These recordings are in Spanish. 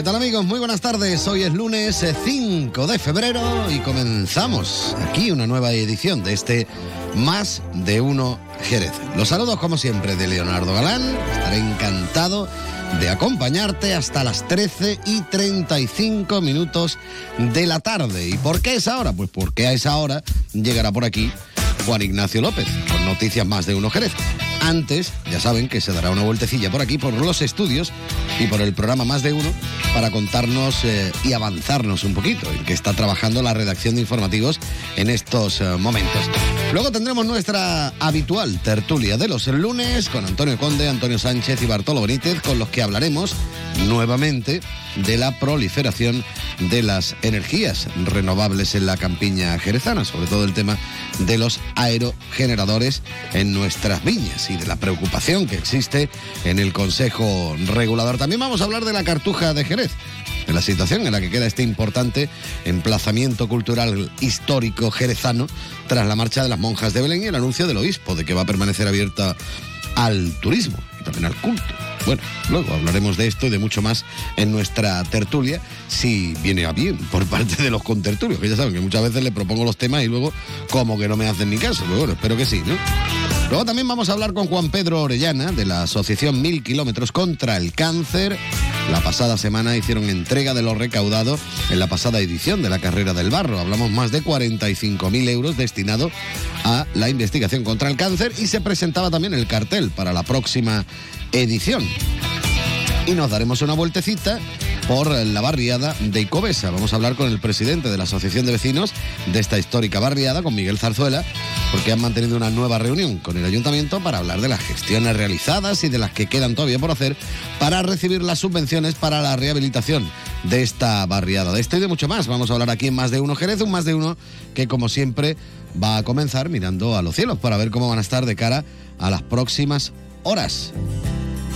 ¿Qué tal amigos? Muy buenas tardes. Hoy es lunes eh, 5 de febrero y comenzamos aquí una nueva edición de este Más de Uno Jerez. Los saludos como siempre de Leonardo Galán. Estaré encantado de acompañarte hasta las 13 y 35 minutos de la tarde. ¿Y por qué esa hora? Pues porque a esa hora llegará por aquí Juan Ignacio López con noticias Más de Uno Jerez. Antes, ya saben que se dará una vueltecilla por aquí, por los estudios y por el programa Más de Uno, para contarnos eh, y avanzarnos un poquito en que está trabajando la redacción de informativos en estos eh, momentos. Luego tendremos nuestra habitual tertulia de los lunes con Antonio Conde, Antonio Sánchez y Bartolo Benítez, con los que hablaremos nuevamente de la proliferación de las energías renovables en la campiña jerezana, sobre todo el tema de los aerogeneradores en nuestras viñas y de la preocupación que existe en el Consejo Regulador. También vamos a hablar de la cartuja de Jerez, de la situación en la que queda este importante emplazamiento cultural histórico jerezano tras la marcha de las monjas de Belén y el anuncio del obispo de que va a permanecer abierta al turismo y también al culto. Bueno, luego hablaremos de esto y de mucho más en nuestra tertulia, si viene a bien por parte de los contertulios, que ya saben que muchas veces le propongo los temas y luego como que no me hacen ni caso, pero bueno, espero que sí, ¿no? Luego también vamos a hablar con Juan Pedro Orellana de la Asociación Mil Kilómetros contra el Cáncer. La pasada semana hicieron entrega de lo recaudado en la pasada edición de la carrera del barro. Hablamos más de 45.000 euros destinados a la investigación contra el cáncer y se presentaba también el cartel para la próxima edición. Y nos daremos una vueltecita por la barriada de Icobesa. Vamos a hablar con el presidente de la Asociación de Vecinos de esta histórica barriada, con Miguel Zarzuela, porque han mantenido una nueva reunión con el ayuntamiento para hablar de las gestiones realizadas y de las que quedan todavía por hacer para recibir las subvenciones para la rehabilitación de esta barriada. De esto y de mucho más. Vamos a hablar aquí en Más de Uno Jerez, un Más de Uno que como siempre va a comenzar mirando a los cielos para ver cómo van a estar de cara a las próximas horas.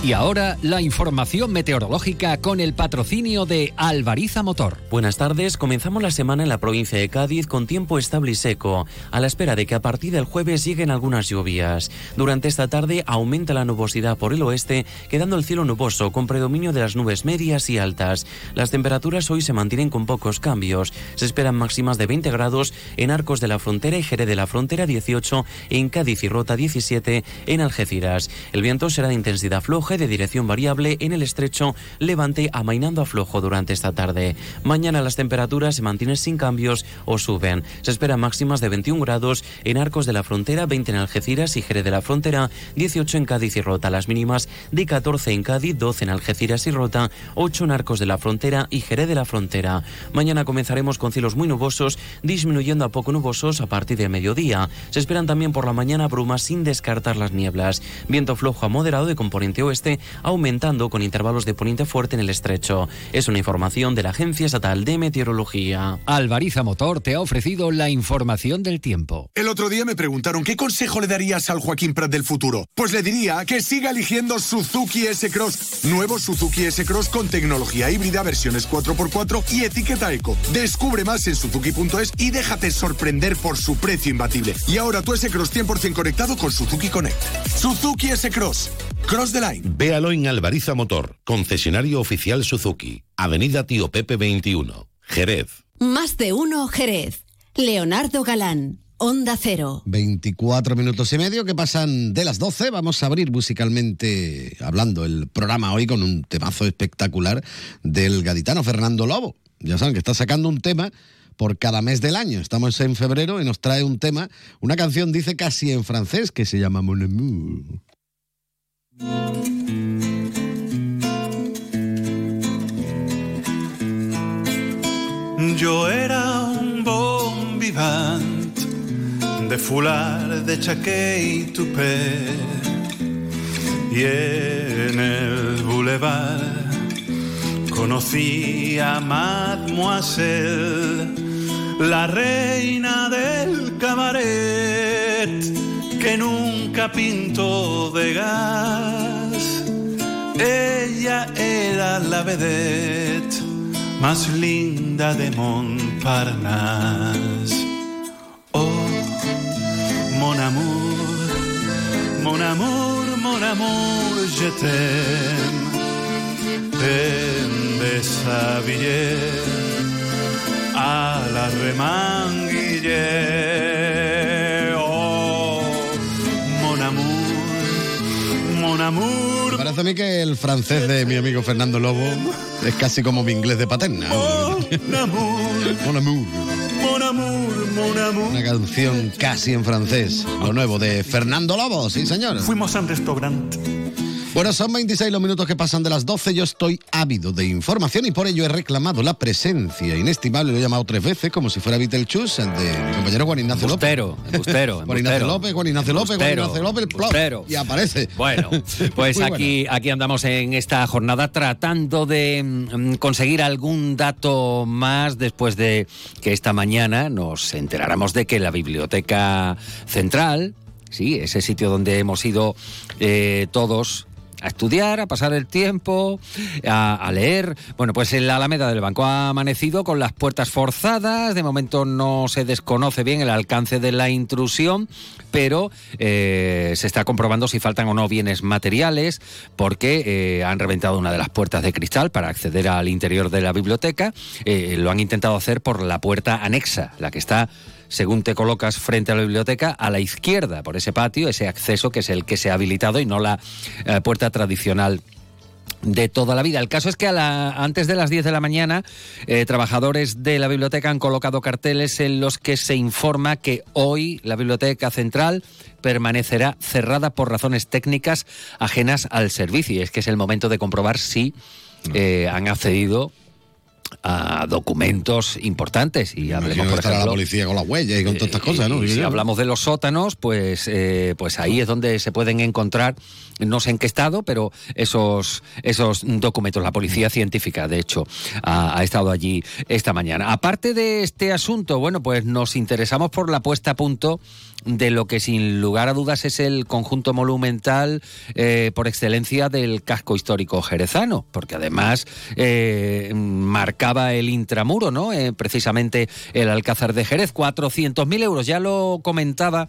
Y ahora la información meteorológica con el patrocinio de Alvariza Motor. Buenas tardes, comenzamos la semana en la provincia de Cádiz con tiempo estable y seco, a la espera de que a partir del jueves lleguen algunas lluvias. Durante esta tarde aumenta la nubosidad por el oeste, quedando el cielo nuboso con predominio de las nubes medias y altas. Las temperaturas hoy se mantienen con pocos cambios. Se esperan máximas de 20 grados en Arcos de la Frontera y Jerez de la Frontera 18, en Cádiz y Rota 17, en Algeciras. El viento será de intensidad floja de dirección variable en el estrecho levante amainando a flojo durante esta tarde. Mañana las temperaturas se mantienen sin cambios o suben. Se esperan máximas de 21 grados en Arcos de la Frontera, 20 en Algeciras y Jerez de la Frontera, 18 en Cádiz y Rota. Las mínimas de 14 en Cádiz, 12 en Algeciras y Rota, 8 en Arcos de la Frontera y Jerez de la Frontera. Mañana comenzaremos con cielos muy nubosos, disminuyendo a poco nubosos a partir de mediodía. Se esperan también por la mañana brumas sin descartar las nieblas. Viento flojo a moderado de componente oeste aumentando con intervalos de poniente fuerte en el estrecho. Es una información de la Agencia Estatal de Meteorología. Alvariza Motor te ha ofrecido la información del tiempo. El otro día me preguntaron qué consejo le darías al Joaquín Prat del futuro. Pues le diría que siga eligiendo Suzuki S-Cross. Nuevo Suzuki S-Cross con tecnología híbrida, versiones 4x4 y etiqueta eco. Descubre más en suzuki.es y déjate sorprender por su precio imbatible. Y ahora tu S-Cross 100% conectado con Suzuki Connect. Suzuki S-Cross. Cross the line. Véalo en Alvariza Motor, concesionario oficial Suzuki, Avenida Tío Pepe 21, Jerez. Más de uno Jerez. Leonardo Galán, Onda Cero. 24 minutos y medio que pasan de las 12. Vamos a abrir musicalmente hablando el programa hoy con un temazo espectacular del gaditano Fernando Lobo. Ya saben que está sacando un tema por cada mes del año. Estamos en febrero y nos trae un tema, una canción dice casi en francés que se llama Mon amour. Yo era un bon vivant de foulard, de chaquet y tupé. Y en el boulevard conocí a Mademoiselle, la reina del cabaret que nunca pintó de gas. Ella era la vedette más linda de Montparnasse. Oh, mon amour, mon amour, mon amour, je t'aime. Te deshabillé a la remanguille. Amour. Me parece a mí que el francés de mi amigo Fernando Lobo es casi como mi inglés de paterna. Mon amour, Mon amour. mon amour, mon amour. Una canción casi en francés. Lo nuevo de Fernando Lobo, sí señor. Fuimos a un restaurante. Bueno, son 26 los minutos que pasan de las 12. Yo estoy ávido de información y por ello he reclamado la presencia inestimable. Lo he llamado tres veces, como si fuera Beetlejuice, el de mi compañero Juan Ignacio López. Embustero, Juan Ignacio. López, Juan Ignacio López, Juan Ignacio López, plop, embustero. y aparece. Bueno, pues aquí, aquí andamos en esta jornada tratando de mm, conseguir algún dato más después de que esta mañana nos enteráramos de que la Biblioteca Central, sí, ese sitio donde hemos ido eh, todos a estudiar, a pasar el tiempo, a, leer. Bueno, pues en la Alameda del Banco ha amanecido con las puertas forzadas. De momento no se desconoce bien el alcance de la intrusión, pero eh, se está comprobando si faltan o no bienes materiales, porque eh, han reventado una de las puertas de cristal para acceder al interior de la biblioteca. Eh, lo han intentado hacer por la puerta anexa, la que está según te colocas frente a la biblioteca, a la izquierda, por ese patio, ese acceso que es el que se ha habilitado y no la eh, puerta tradicional de toda la vida. El caso es que a la- antes de las 10 de la mañana, eh, trabajadores de la biblioteca han colocado carteles en los que se informa que hoy la biblioteca central permanecerá cerrada por razones técnicas ajenas al servicio. Y es que es el momento de comprobar si eh, han accedido a documentos importantes y hablemos por estará la ejemplo policía con las huellas y con todas estas eh, cosas, ¿no? y si hablamos de los sótanos, pues, eh, pues ahí es donde se pueden encontrar, no sé en qué estado, pero esos, esos documentos. La policía científica, de hecho, ha, ha estado allí esta mañana. Aparte de este asunto, bueno, pues nos interesamos por la puesta a punto de lo que sin lugar a dudas es el conjunto monumental eh, por excelencia del casco histórico jerezano, porque además eh, marcaba el intramuro, ¿no? Eh, precisamente el Alcázar de Jerez, 400.000 euros, ya lo comentaba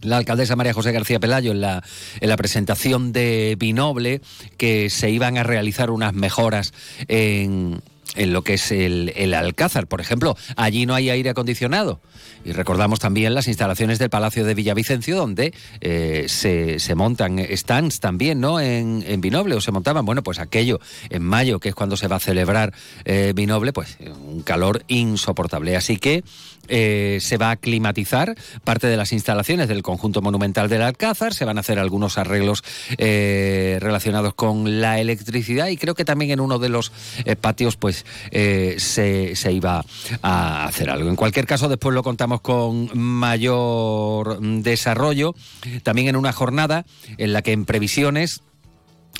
la alcaldesa María José García Pelayo en la, en la presentación de Binoble que se iban a realizar unas mejoras en, en lo que es el, el Alcázar. Por ejemplo, allí no hay aire acondicionado. Y recordamos también las instalaciones del Palacio de Villavicencio, donde eh, se, se montan stands también, ¿no? En, en Binoble, o se montaban, bueno, pues aquello en mayo, que es cuando se va a celebrar eh, Binoble, pues un calor insoportable. Así que eh, se va a climatizar parte de las instalaciones del conjunto monumental del Alcázar, se van a hacer algunos arreglos eh, relacionados con la electricidad y creo que también en uno de los eh, patios pues se, se iba a hacer algo. En cualquier caso, después lo contamos con mayor desarrollo, también en una jornada en la que en previsiones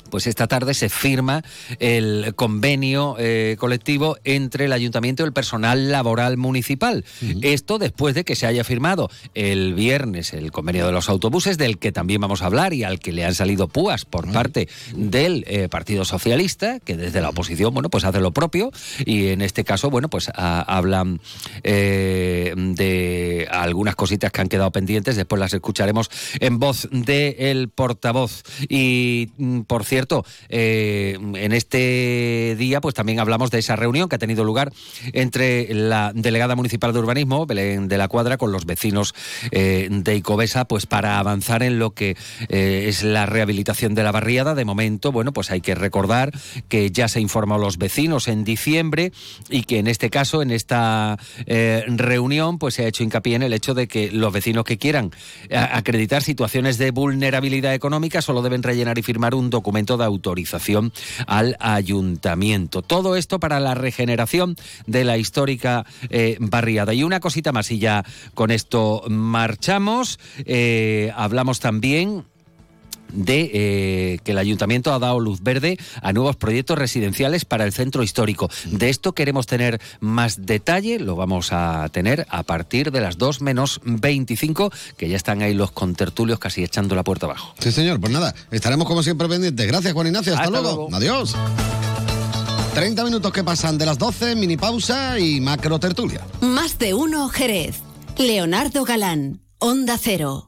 pues esta tarde se firma el convenio eh, colectivo entre el ayuntamiento y el personal laboral municipal. Esto después de que se haya firmado el viernes el convenio de los autobuses, del que también vamos a hablar y al que le han salido púas por parte del eh, Partido Socialista, que desde la oposición, bueno, pues hace lo propio y en este caso, bueno, pues a- hablan eh, de algunas cositas que han quedado pendientes, después las escucharemos en voz del portavoz. Y mm, cierto, eh, en este día pues también hablamos de esa reunión que ha tenido lugar entre la delegada municipal de urbanismo, Belén de la Cuadra, con los vecinos eh, de Icobesa, pues para avanzar en lo que eh, es la rehabilitación de la barriada. De momento, bueno, pues hay que recordar que ya se informó a los vecinos en diciembre y que en este caso, en esta reunión, pues se ha hecho hincapié en el hecho de que los vecinos que quieran acreditar situaciones de vulnerabilidad económica solo deben rellenar y firmar un documento de autorización al ayuntamiento. Todo esto para la regeneración de la histórica eh, barriada. Y una cosita más y ya con esto marchamos. Eh, hablamos también de eh, que el ayuntamiento ha dado luz verde a nuevos proyectos residenciales para el centro histórico. De esto queremos tener más detalle, lo vamos a tener a partir de las 2 menos 25, que ya están ahí los contertulios casi echando la puerta abajo. Sí, señor, pues nada, estaremos como siempre pendientes. Gracias, Juan Ignacio, hasta, Hasta luego. luego. Adiós. 30 minutos que pasan de las 12, mini pausa y macro tertulia. Más de uno Jerez. Leonardo Galán, Onda Cero.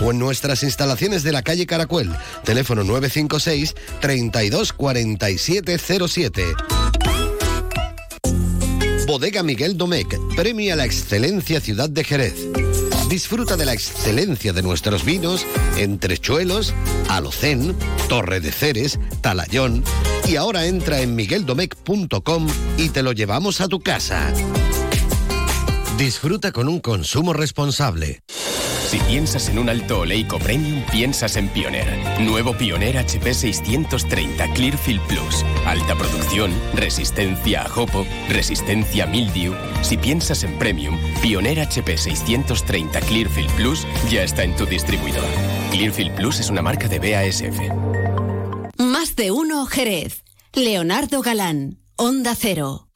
o en nuestras instalaciones de la calle Caracuel. Teléfono 956 32 47 07. Bodega Miguel Domecq premia la excelencia Ciudad de Jerez. Disfruta de la excelencia de nuestros vinos en Trechuelos, Alocén, Torre de Ceres, Talayón y ahora entra en migueldomecq.com y te lo llevamos a tu casa. Disfruta con un consumo responsable. Si piensas en un alto oleico premium, piensas en Pioneer. Nuevo Pioneer HP 630 Clearfield Plus. Alta producción, resistencia a jopo, resistencia a mildew. Si piensas en premium, Pioneer HP 630 Clearfield Plus ya está en tu distribuidor. Clearfield Plus es una marca de BASF. Más de uno Jerez. Leonardo Galán, Onda Cero.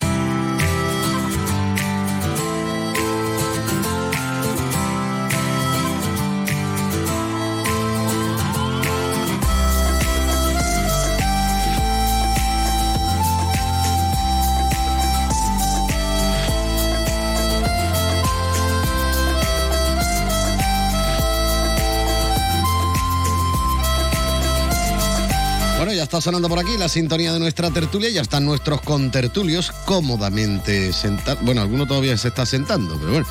Está sonando por aquí la sintonía de nuestra tertulia, ya están nuestros contertulios cómodamente sentados. Bueno, alguno todavía se está sentando, pero bueno.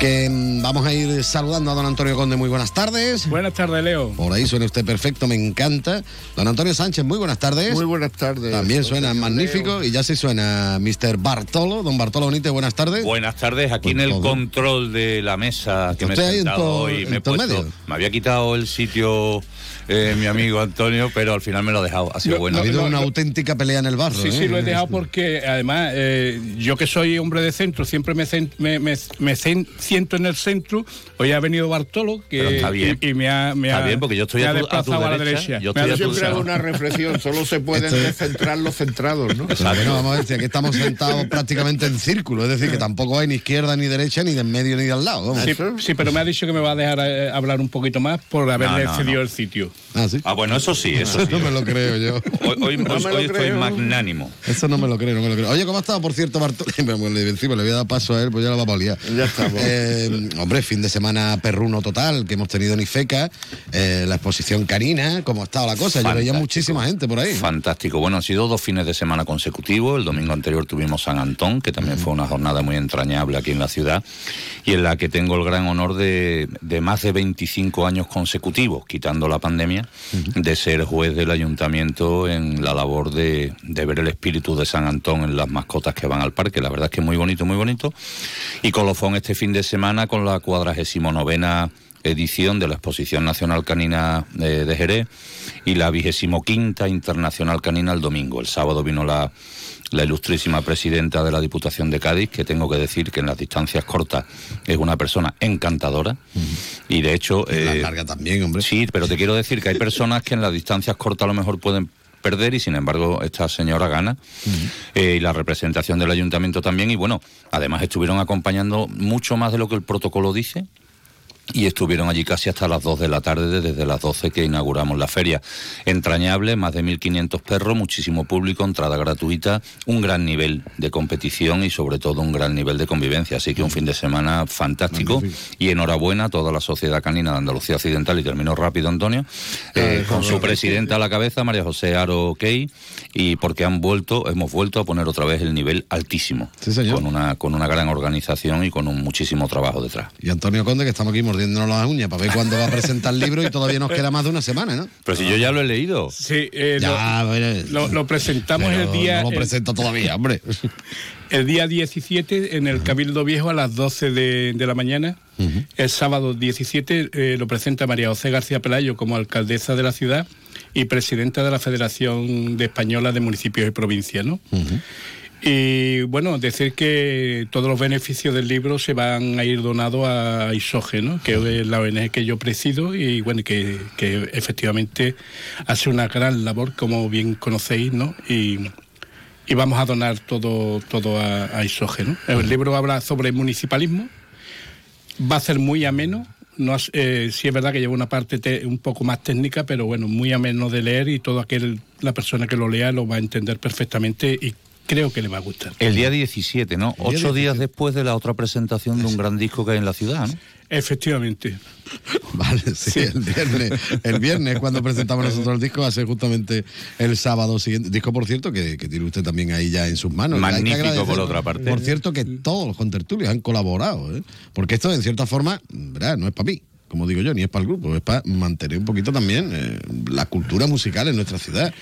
Que mm, vamos a ir saludando a don Antonio Conde, muy buenas tardes. Buenas tardes, Leo. Por ahí suena usted perfecto, me encanta. Don Antonio Sánchez, muy buenas tardes. Muy buenas tardes. También suena Leo. magnífico y ya se suena Mr. Bartolo. Don Bartolo Bonite, buenas tardes. Buenas tardes, aquí en el todo. control de la mesa que me he usted ahí en sentado hoy. he puesto- me había quitado el sitio eh, mi amigo Antonio, pero al final me lo ha dejado. Ha sido No, bueno. ha habido no, una no. auténtica pelea en el barro. Sí, ¿eh? sí, lo he dejado porque además eh, yo que soy hombre de centro, siempre me, cen- me, me- siento en el centro. Hoy ha venido Bartolo que, está bien. y, y me ha, me Está ha- bien, porque yo estoy me a ha tu- a tu desplazado a la derecha, derecha. yo Me ha estoy tu derecha. hago una reflexión, solo se pueden Esto descentrar los centrados, ¿no? Bueno, vamos a si aquí estamos sentados prácticamente en círculo, es decir, que tampoco hay ni izquierda ni derecha, ni de en medio ni de al lado. Sí, sí, pero me ha dicho que me va a dejar eh, hablar un poquito más por haberle No, no, cedido no. el sitio. Ah, sí. Ah, bueno, eso sí, eso sí. no me lo creo yo. Hoy, hoy- No lo estoy magnánimo. Eso no me lo creo, no me lo creo. Oye, ¿cómo ha estado, por cierto, Bartolo? Le, encima le voy a dar paso a él, pues ya la vamos a liar. Ya estamos. Eh, hombre, fin de semana perruno total que hemos tenido en Ifeca, eh, la exposición canina, ¿cómo ha estado la cosa? Yo veía Fantástico. muchísima gente por ahí. Fantástico. Bueno, han sido dos fines de semana consecutivos. El domingo anterior tuvimos San Antón, que también fue una jornada muy entrañable aquí en la ciudad, y en la que tengo el gran honor de, de más de 25 años consecutivos, quitando la pandemia, de ser juez del ayuntamiento en la labor de, de ver el espíritu de San Antón en las mascotas que van al parque. La verdad es que es muy bonito, muy bonito. Y colofón este fin de semana con la cuadragésimo novena edición de la Exposición Nacional Canina eh, de Jerez y la vigésimo quinta Internacional Canina el domingo. El sábado vino la, la ilustrísima presidenta de la Diputación de Cádiz, que tengo que decir que en las distancias cortas es una persona encantadora. Y de hecho... La eh, larga también, hombre. Sí, pero te quiero decir que hay personas que en las distancias cortas a lo mejor pueden perder y sin embargo esta señora gana. Eh, y la representación del ayuntamiento también. Y bueno además estuvieron acompañando mucho más de lo que el protocolo dice y estuvieron allí casi hasta las 2 de la tarde, desde las 12 que inauguramos la feria. Entrañable, más de 1.500 perros, muchísimo público, entrada gratuita, un gran nivel de competición y sobre todo un gran nivel de convivencia. Así que un fin de semana fantástico y enhorabuena a toda la sociedad canina de Andalucía Occidental, y termino rápido, Antonio, eh, con su presidenta a la cabeza, María José Aro Key, y porque han vuelto, hemos vuelto a poner otra vez el nivel altísimo, Sí, señor. con una, con una gran organización y con un muchísimo trabajo detrás. Y Antonio Conde, que estamos aquí mordiéndonos las uñas para ver cuándo va a presentar el libro y todavía nos queda más de una semana, ¿no? Pero si yo ya lo he leído. Sí, eh, Ya, lo, bueno, lo- lo presentamos el día. No lo el- presento todavía, hombre. El día 17 en el Cabildo Viejo a las 12 de, de la mañana. El sábado 17 eh, lo presenta María José García Pelayo como alcaldesa de la ciudad y presidenta de la Federación de Española de Municipios y Provincias. ¿no? Y bueno, decir que todos los beneficios del libro se van a ir donados a ISOGE, ¿no? que es la ONG que yo presido y bueno, que, que efectivamente hace una gran labor, como bien conocéis, ¿no? Y, y vamos a donar todo, todo a, a ISOGE. ¿no? El libro habla sobre municipalismo, va a ser muy ameno. No, eh, sí es verdad que lleva una parte te- un poco más técnica, pero bueno, muy ameno de leer y todo aquel, la persona que lo lea lo va a entender perfectamente y creo que le va a gustar. El día 17, ¿no? Día Ocho 17. días después de la otra presentación de un gran disco que hay en la ciudad, ¿no? Efectivamente. Vale, sí, el viernes. El viernes cuando presentamos nosotros el disco va a ser justamente el sábado siguiente. Disco, por cierto, que, que tiene usted también ahí ya en sus manos. Magnífico, por otra parte. Por cierto, que todos los contertulios han colaborado, ¿eh? porque esto en cierta forma, ¿verdad? no es para mí. Como digo yo, ni es para el grupo, es para mantener un poquito también eh, la cultura musical en nuestra ciudad.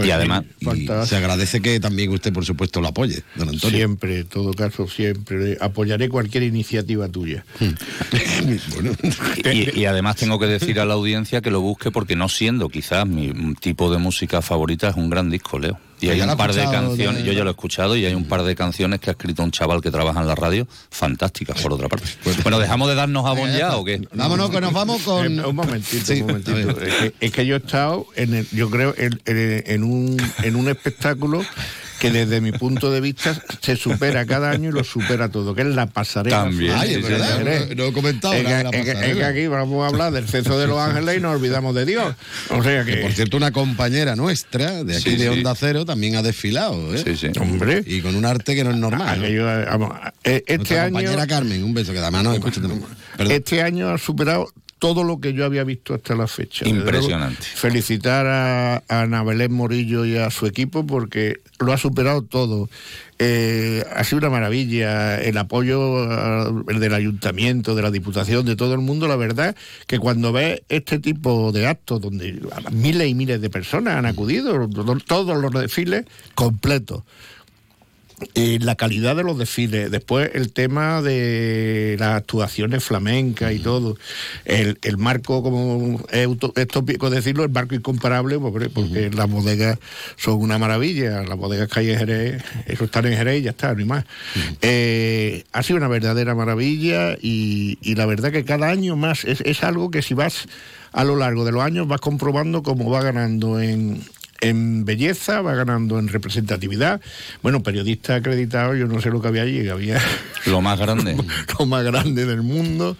Y además- y se agradece que también usted, por supuesto, lo apoye, don Antonio. Siempre, en todo caso, siempre. Apoyaré cualquier iniciativa tuya. Y, y además tengo que decir a la audiencia que lo busque porque no siendo quizás mi tipo de música favorita es un gran disco, Leo. Y Pues hay un par de canciones, de- yo ya lo he escuchado y hay un par de canciones que ha escrito un chaval que trabaja en la radio, fantásticas por otra parte. Bueno, dejamos de darnos jabón ya ya está. o qué? Vámonos que nos vamos con... Eh, un momentito, Sí, un momentito. Es que, es que yo he estado, en el- yo creo, en, en- en un, en un espectáculo que desde mi punto de vista se supera cada año y lo supera todo, que es la pasarela. También, Ay, es verdad, Jerez. no, no he comentado Es que, es que- es que aquí vamos a hablar del censo de los ángeles y nos olvidamos de Dios. O sea Que que, por cierto, una compañera nuestra de aquí Sí, de. Onda Cero también ha desfilado, ¿eh? Sí, sí. hombre, Y con un arte que no es normal. ¿no? eh, vamos, eh, este Nuestra año, compañera Carmen, un beso que además no escucha. Este año ha superado todo lo que yo había visto hasta la fecha. Impresionante. luego, felicitar a, a Ana Belén Morillo y a su equipo porque lo ha superado todo. Eh, ha sido una maravilla el apoyo el del ayuntamiento, de la diputación, de todo el mundo. La verdad que cuando ves este tipo de actos donde miles y miles de personas han acudido, to- todos los desfiles completos. Eh, la calidad de los desfiles, después el tema de las actuaciones flamencas y todo, el, el marco, como es, tópico decirlo, el marco incomparable, porque, porque las bodegas son una maravilla, las bodegas que hay en Jerez, eso están en Jerez y ya está, hay más. Eh, ha sido una verdadera maravilla y, y la verdad que cada año más es, es algo que si vas a lo largo de los años vas comprobando cómo va ganando en, en belleza, va ganando en representatividad. Bueno, periodista acreditado, yo no sé lo que había allí, había Lo más grande. lo más grande del mundo.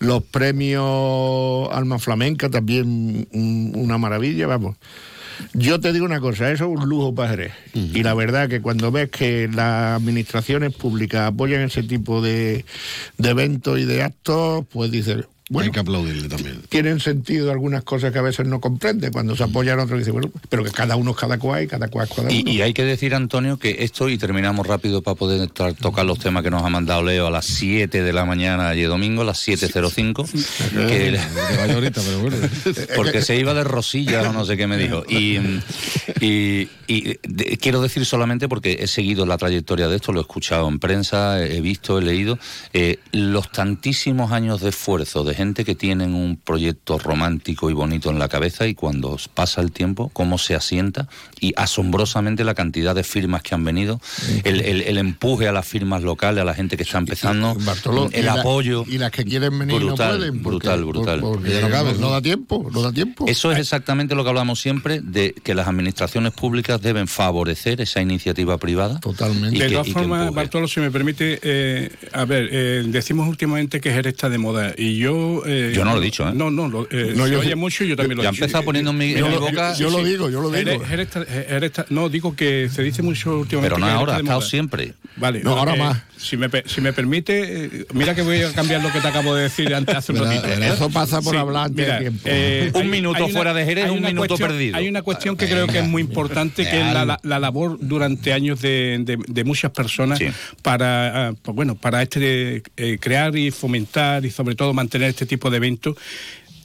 Los premios Alma Flamenca también un- una maravilla, vamos. Yo te digo una cosa, eso es un lujo para Jerez. Y la verdad que cuando ves que las administraciones públicas apoyan ese tipo de, de eventos y de actos, pues dices, bueno, Hay que aplaudirle también. tienen sentido algunas cosas que a veces no comprende. Cuando se apoyan otros, dice, bueno, pero que cada uno es cada cual y cada cual es cada uno. Y, y hay que decir, Antonio, que esto, y terminamos rápido para poder tra- tocar los temas que nos ha mandado Leo a las 7 de la mañana ayer domingo, a las 7.05, que- Que vaya ahorita, pero bueno. porque se iba de rosilla o no sé qué me dijo. Y, y- y de- quiero decir solamente, porque he seguido la trayectoria de esto, lo he escuchado en prensa, he visto, he leído, eh, los tantísimos años de esfuerzo de gente que tienen un proyecto romántico y bonito en la cabeza y cuando pasa el tiempo, cómo se asienta y asombrosamente la cantidad de firmas que han venido, el, el- el empuje a las firmas locales, a la gente que está empezando, el y la- apoyo. y las que quieren venir brutal, no pueden. porque- brutal, brutal. por- porque Ya no cabe, no, ¿no? da tiempo, no da tiempo. Eso es exactamente lo que hablamos siempre, de que las administraciones públicas deben favorecer esa iniciativa privada. Totalmente. de todas formas. Bartolo, si me permite, eh, a ver, eh, decimos últimamente que Jerez está de moda y yo... eh, Yo no lo he dicho, ¿eh? No, no, lo, eh, No, se yo- oye mucho y yo también lo Ya he dicho. empezado poniendo en mi, en Yo mi lo- boca. yo lo digo, yo lo digo. Jerez está- Jerez está- no, digo que se dice mucho últimamente Pero no ahora, ha estado moda. siempre. Vale. No, ahora eh, más. Si me, si me permite, eh, mira que voy a cambiar lo que te acabo de decir antes hace un ratito. verá, eso pasa por hablar antes de mira, tiempo. eh, Un hay- minuto hay una- fuera de Jerez, un minuto cuestión- perdido. Hay una cuestión que creo que es muy importante, que es la, la- la labor durante años de, de- de muchas personas Sí. para, ah, pues bueno, para este eh, crear y fomentar y sobre todo mantener este tipo de eventos.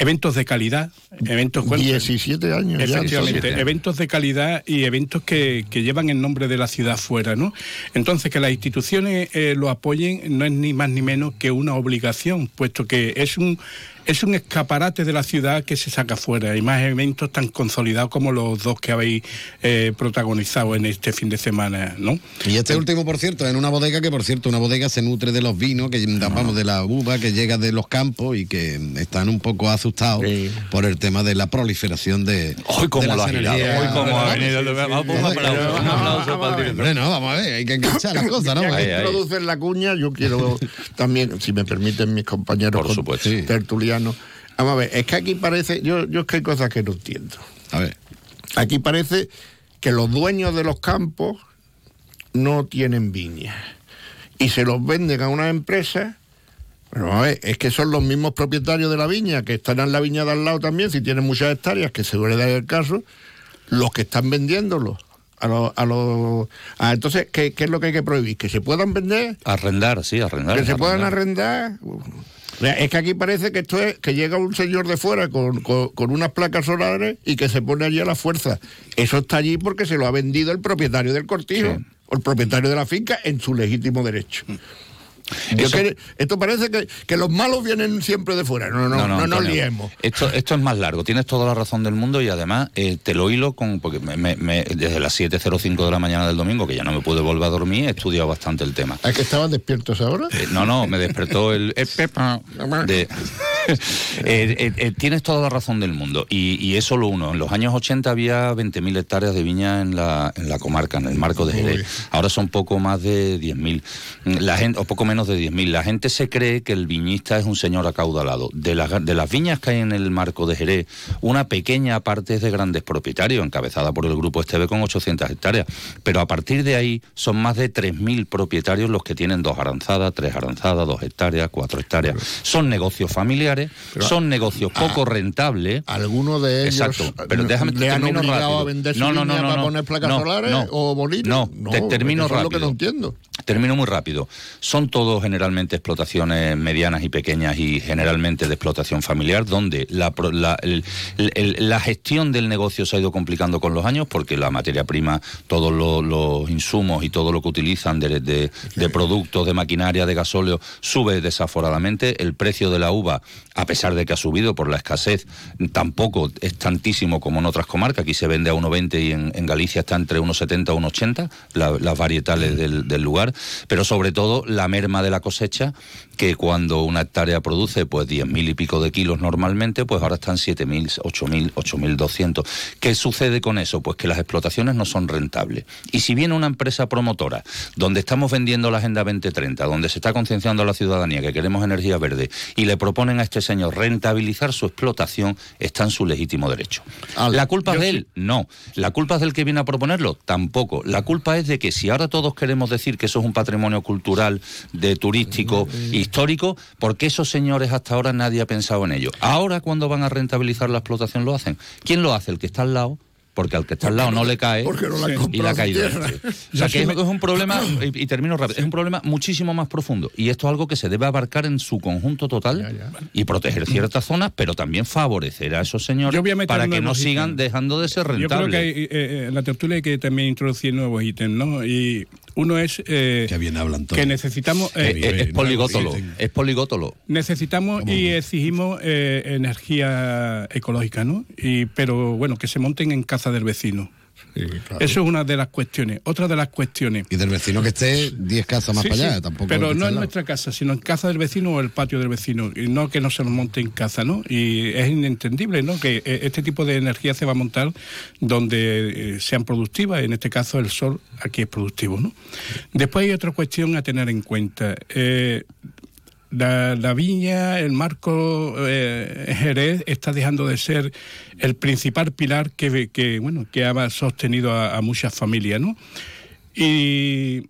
Eventos de calidad, eventos bueno, 17 años. Efectivamente, 17. eventos de calidad y eventos que, que llevan el nombre de la ciudad fuera, ¿no? Entonces, que las instituciones eh, lo apoyen no es ni más ni menos que una obligación, puesto que es un es un escaparate de la ciudad que se saca fuera, y más eventos tan consolidados como los dos que habéis eh, protagonizado en este fin de semana, ¿no? Y este último, por cierto, en una bodega que, por cierto, una bodega se nutre de los vinos, que vamos, de la uva que llega de los campos y que están un poco asustados por el tema de la proliferación de. Hoy como lo ha hoy como ha venido. Vamos, un aplauso, un aplauso para el director. Hombre, no, vamos a ver, hay que enganchar las cosas, ¿no? Ya que introducen la cuña, yo quiero también, si me permiten mis compañeros Por con- supuesto. Sí. Vamos a ver, es que aquí parece, yo, yo es que hay cosas que no entiendo. A ver. Aquí parece que los dueños de los campos no tienen viñas y se los venden a una empresa. Pero vamos a ver, es que son los mismos propietarios de la viña que están en la viña de al lado también, si tienen muchas hectáreas, que se suele dar el caso, los que están vendiéndolos. A los, a los, ah, entonces, ¿qué, qué es lo que hay que prohibir? Que se puedan vender, Arrendar, sí, arrendar. que se puedan arrendar. Es que aquí parece que esto es que llega un señor de fuera con, con- con unas placas solares y que se pone allí a la fuerza. Eso está allí porque se lo ha vendido el propietario del cortijo Sí. o el propietario de la finca en su legítimo derecho. Yo Eso- que- esto parece que, que los malos vienen siempre de fuera. No, no, no, no, nos Antonio, liemos. Esto, esto es más largo, tienes toda la razón del mundo y además eh, te lo hilo con, porque me- me- desde las 7.05 de la mañana del domingo, que ya no me pude volver a dormir, he estudiado bastante el tema. ¿Es que estaban despiertos ahora? Eh, no, no, me despertó el... de- Eh, eh, tienes toda la razón del mundo y, y es solo uno. En los años 80 había 20.000 hectáreas de viña en la, en la comarca, en el marco de Jerez. Ahora son poco más de 10.000, la gente, o poco menos de 10.000. La gente se cree que el viñista es un señor acaudalado. De, las de las viñas que hay en el marco de Jerez, una pequeña parte es de grandes propietarios, encabezada por el grupo Esteve con 800 hectáreas. Pero a partir de ahí son más de 3.000 propietarios los que tienen dos aranzadas, tres aranzadas, dos hectáreas, cuatro hectáreas. Son negocios familiares, son negocios poco rentables. Algunos de ellos Exacto, pero déjame le han obligado rápido. a vender no, no, no, no, para no. poner placas No, solares no. o. No, te termino eso es lo que rápido. no entiendo. Termino muy rápido. Son todos generalmente explotaciones medianas y pequeñas y generalmente de explotación familiar, donde la, gestión del negocio se ha ido complicando con los años porque la materia prima, todos lo- los insumos y todo lo que utilizan de, productos, de maquinaria, de gasóleo, sube desaforadamente. El precio de la uva, a pesar de que ha subido por la escasez, tampoco es tantísimo como en otras comarcas. Aquí se vende a 1,20 y en, Galicia está entre 1,70 y 1,80 la- las varietales del lugar. Pero sobre todo la merma de la cosecha, que cuando una hectárea produce pues 10.000 y pico de kilos normalmente, pues ahora están 7.000, 8.000, 8.200. ¿Qué sucede con eso? Pues que las explotaciones no son rentables. Y si viene una empresa promotora, donde estamos vendiendo la Agenda 2030, donde se está concienciando a la ciudadanía que queremos energía verde, y le proponen a este señor rentabilizar su explotación, está en su legítimo derecho. ¿La culpa es de él? No. ¿La culpa es del que viene a proponerlo? Tampoco. La culpa es de que si ahora todos queremos decir que eso es un patrimonio cultural, de turístico, histórico, ¿por qué esos señores hasta ahora nadie ha pensado en ello? Ahora cuando van a rentabilizar la explotación lo hacen. ¿Quién lo hace? El que está al lado. Porque al que está al lado no le cae porque no la y le ha caído. O sea que es, un problema, y, y termino rápido, es un problema muchísimo más profundo. Y esto es algo que se debe abarcar en su conjunto total y proteger ciertas zonas, pero también favorecer a esos señores para que no sigan ítems. dejando de ser Yo creo rentables. que hay, eh, eh, en la tertulia hay que también introducir nuevos ítems, ¿no? Y uno es eh, Qué bien hablan todos. que necesitamos Eh, eh, eh, es poligótolo, es poligótolo. necesitamos y exigimos eh, energía ecológica, ¿no? Y pero bueno que se monten en casa del vecino. Eso es una de las cuestiones. Otra de las cuestiones. Y del vecino que esté 10 casas más Sí, para allá, sí, tampoco. Pero no en nuestra casa, sino en casa del vecino o el patio del vecino. Y no que no se nos monte en casa, ¿no? Y es inentendible, ¿no? Que eh, este tipo de energía se va a montar donde eh, sean productivas. En este caso, el sol aquí es productivo, ¿no? Después hay otra cuestión a tener en cuenta. Eh, la, la viña, el marco eh, Jerez está dejando de ser el principal pilar que, que, bueno que ha sostenido a, muchas familias, ¿no? Y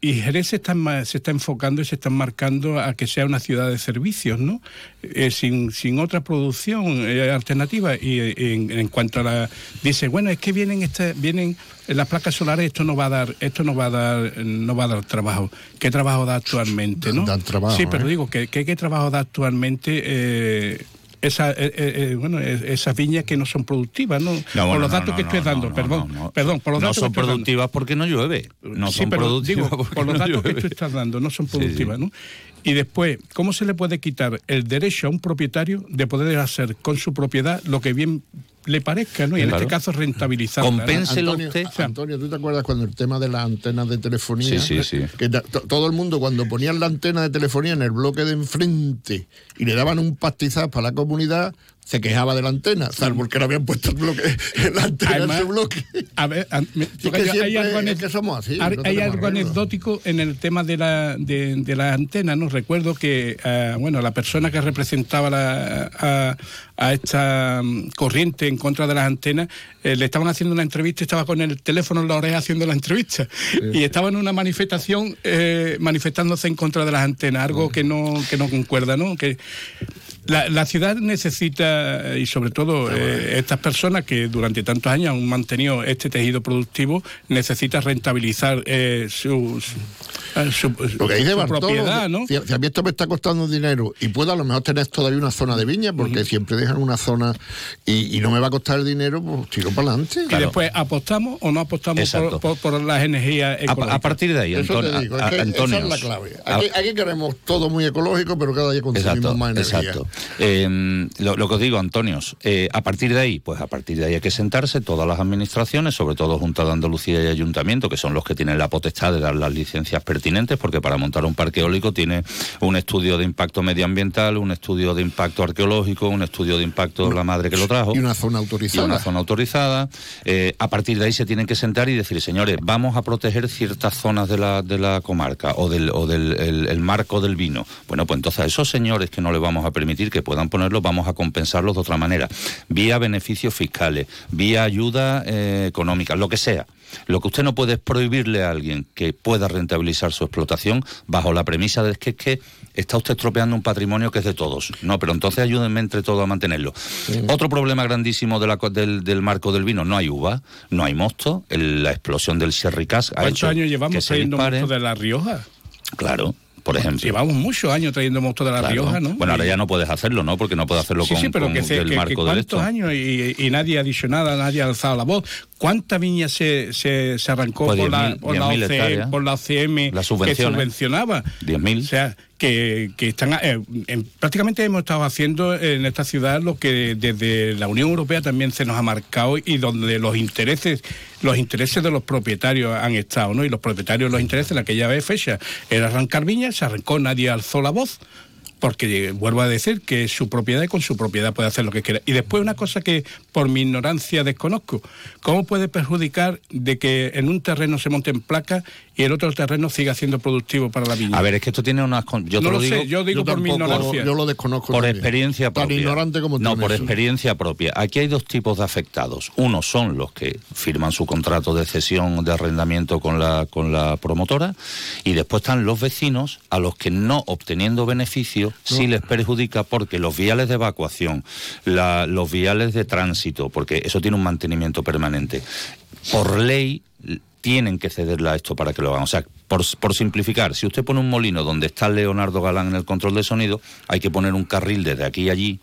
y Jerez se está, se está enfocando y se está marcando a que sea una ciudad de servicios, ¿no? Eh, sin, sin otra producción eh, alternativa. Y eh, en, en cuanto a la. Dice, bueno, es que vienen este, vienen las placas solares, esto no va a dar, esto no va a dar, no va a dar trabajo. ¿Qué trabajo da actualmente, no? Dan trabajo, sí, pero digo, ¿qué, qué, qué trabajo da actualmente? eh, esa, eh, eh, eh, bueno, eh, esas viñas que no son productivas, ¿no? No, por bueno, los datos no, que estoy dando, no, perdón, no, no. perdón, por los no datos son que estoy dando. productivas porque no llueve. No Sí, son pero productivas digo, porque por los no datos que tú estás dando, no son Sí, sí. productivas, ¿no? Y después, ¿cómo se le puede quitar el derecho a un propietario de poder hacer con su propiedad lo que bien le parezca, ¿no? Y en este caso rentabilizarla. ¿no? Antonio, Antonio, ¿tú te acuerdas cuando el tema de las antenas de telefonía? Sí, sí, sí. Que todo el mundo cuando ponían la antena de telefonía en el bloque de enfrente y le daban un pastizal para la comunidad, se quejaba de la antena, salvo que le habían puesto el bloque, la antena en ese bloque. A ver, a- me- Es que hay, algo, es anex- que somos así, hay- no hay tenemos algo anecdótico en el tema de la, de, de la antena, ¿no? Recuerdo que, ah, bueno, la persona que representaba la- a, a esta mm, corriente en contra de las antenas, eh, le estaban haciendo una entrevista estaba con el teléfono en la oreja haciendo la entrevista. Y estaba en una manifestación eh, manifestándose en contra de las antenas, algo que no, que no concuerda, ¿no? Que la, la ciudad necesita, y sobre todo eh, estas personas que durante tantos años han mantenido este tejido productivo, necesita rentabilizar eh, su, su, su- Lo que dice su Bartolo, propiedad, ¿no? si, si a mí esto me está costando dinero y puedo a lo mejor tener todavía una zona de viña, porque siempre dejan una zona y, y no me va a costar el dinero, pues tiro para adelante. Y después, ¿apostamos o no apostamos por, Exacto. por- por las energías A, ecológicas? a partir de ahí, Eso Antonio, te digo, es a- que Antonio, esa es la clave. Aquí, aquí queremos todo muy ecológico, pero cada día consumimos Exacto, más energía. exacto. Eh, lo, lo que os digo, Antonios, eh, a partir de ahí, pues a partir de ahí hay que sentarse todas las administraciones, sobre todo Junta de Andalucía y Ayuntamiento, que son los que tienen la potestad de dar las licencias pertinentes, porque para montar un parque eólico tiene un estudio de impacto medioambiental, un estudio de impacto arqueológico, un estudio de impacto la madre que lo trajo. Y una zona y autorizada. una zona autorizada. Eh, a partir de ahí se tienen que sentar y decir, señores, vamos a proteger ciertas zonas de la, de la comarca o del, o del el- el marco del vino. Bueno, pues entonces a esos señores que no les vamos a permitir que puedan ponerlo, vamos a compensarlos de otra manera, vía beneficios fiscales, vía ayuda eh, económica, lo que sea. Lo que usted no puede es prohibirle a alguien que pueda rentabilizar su explotación bajo la premisa de que es que está usted estropeando un patrimonio que es de todos. No, pero entonces ayúdenme entre todos a mantenerlo. Otro problema grandísimo de la del, del marco del vino, no hay uva, no hay mosto, el- la explosión del sherry cask ha ¿Cuántos hecho años llevamos trayendo mosto de La Rioja? Claro, por ejemplo. Llevamos muchos años trayendo mosto de La Claro. Rioja, ¿no? Bueno, ahora ya no puedes hacerlo, ¿no? Porque no puedes hacerlo Sí, con, sí, pero con que, se, el que- marco que del cuántos esto. años y, y nadie ha dicho nada, nadie ha alzado la voz. ¿Cuánta viña se, se, se arrancó Pues por, la, 10.000 por, la 10.000 OCM, por la OCM Las que subvenciones. subvencionaba? 10.000. O sea, que, que están eh, en- prácticamente hemos estado haciendo en esta ciudad lo que desde la Unión Europea también se nos ha marcado y donde los intereses los intereses de los propietarios han estado, ¿no? Y los propietarios los intereses en aquella vez fecha era arrancar viñas, se arrancó, nadie alzó la voz porque vuelvo a decir que su propiedad y con su propiedad puede hacer lo que quiera. Y después una cosa que por mi ignorancia desconozco, ¿cómo puede perjudicar de que en un terreno se monten placas y el otro terreno siga siendo productivo para la viña? A ver, es que esto tiene unas... Yo No te lo lo digo, sé, yo digo por mi ignorancia. Yo lo desconozco. Por también. experiencia Tan propia. ignorante como tú No, por eso. experiencia propia. Aquí hay dos tipos de afectados. Uno son los que firman su contrato de cesión de arrendamiento con la, con la promotora y después están los vecinos a los que no obteniendo beneficio sí les perjudica porque los viales de evacuación, la- los viales de tránsito, porque eso tiene un mantenimiento permanente. Por ley tienen que cederle a esto para que lo hagan. O sea, por, por simplificar, si usted pone un molino donde está Leonardo Galán en el control de sonido, hay que poner un carril desde aquí y allí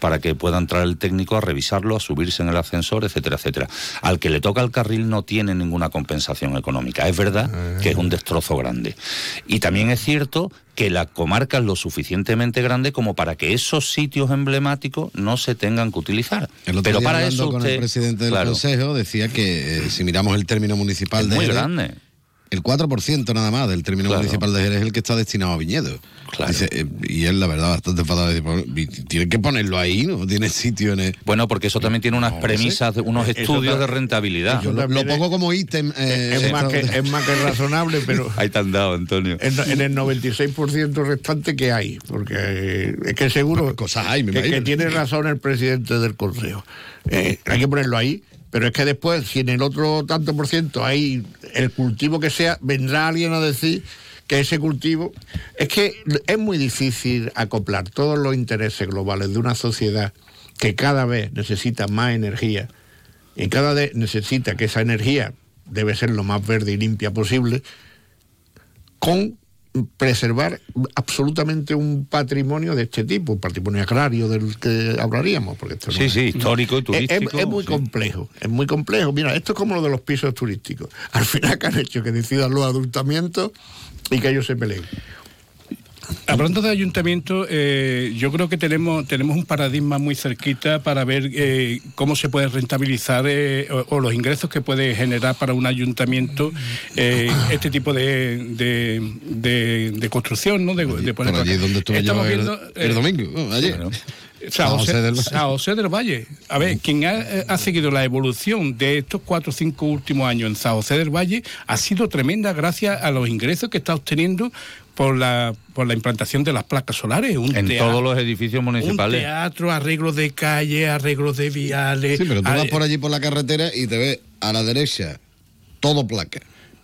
para que pueda entrar el técnico a revisarlo, a subirse en el ascensor, etcétera, etcétera. Al que le toca el carril no tiene ninguna compensación económica. Es verdad que es un destrozo grande. Y también es cierto que la comarca es lo suficientemente grande como para que esos sitios emblemáticos no se tengan que utilizar. Pero para eso con usted, el presidente del claro, Consejo decía que eh, si miramos el término municipal es de muy Jerez, grande. El 4% nada más del término Claro. municipal de Jerez es el que está destinado a viñedos. Claro. Dice, eh, y él, la verdad, bastante enfadado. Dice, "Pues, vi- tiene que ponerlo ahí, ¿no? Tiene sitio en el... Bueno, porque eso también tiene unas No, premisas, unos Eso estudios de rentabilidad. Lo, lo pongo como ítem. eh, es, más que, es más que razonable, pero Ahí te han dado, Antonio. en, en el 96% restante que hay, porque eh, es que seguro Cosas hay, me que, que tiene razón el presidente del Consejo. Eh, hay que ponerlo ahí Pero es que después, si en el otro tanto por ciento hay el cultivo que sea, vendrá alguien a decir que ese cultivo... Es que es muy difícil acoplar todos los intereses globales de una sociedad que cada vez necesita más energía y cada vez necesita que esa energía debe ser lo más verde y limpia posible, con preservar absolutamente un patrimonio de este tipo, un patrimonio agrario del que hablaríamos. Porque esto no Sí, es- sí, histórico y Es- turístico. Es, es muy sí. complejo, es muy complejo. Mira, esto es como lo de los pisos turísticos. Al final, que han hecho? Que decidan los adultamientos y que ellos se peleen. Hablando de ayuntamiento, eh, yo creo que tenemos tenemos un paradigma muy cerquita para ver eh, cómo se puede rentabilizar eh, o, o los ingresos que puede generar para un ayuntamiento eh, este tipo de, de, de- de construcción, ¿no? De, de Por allí donde el, eh, domingo, oh, ayer. San José, del Valle. San José del Valle. A ver, quien ha, ha seguido la evolución de estos cuatro o cinco últimos años en San José del Valle ha sido tremenda gracias a los ingresos que está obteniendo por la, por la implantación de las placas solares. Un En teatro- todos los edificios un municipales. teatro, arreglos de calle, arreglos de viales. Sí, pero tú vas por allí por la carretera y te ves a la derecha todo placa.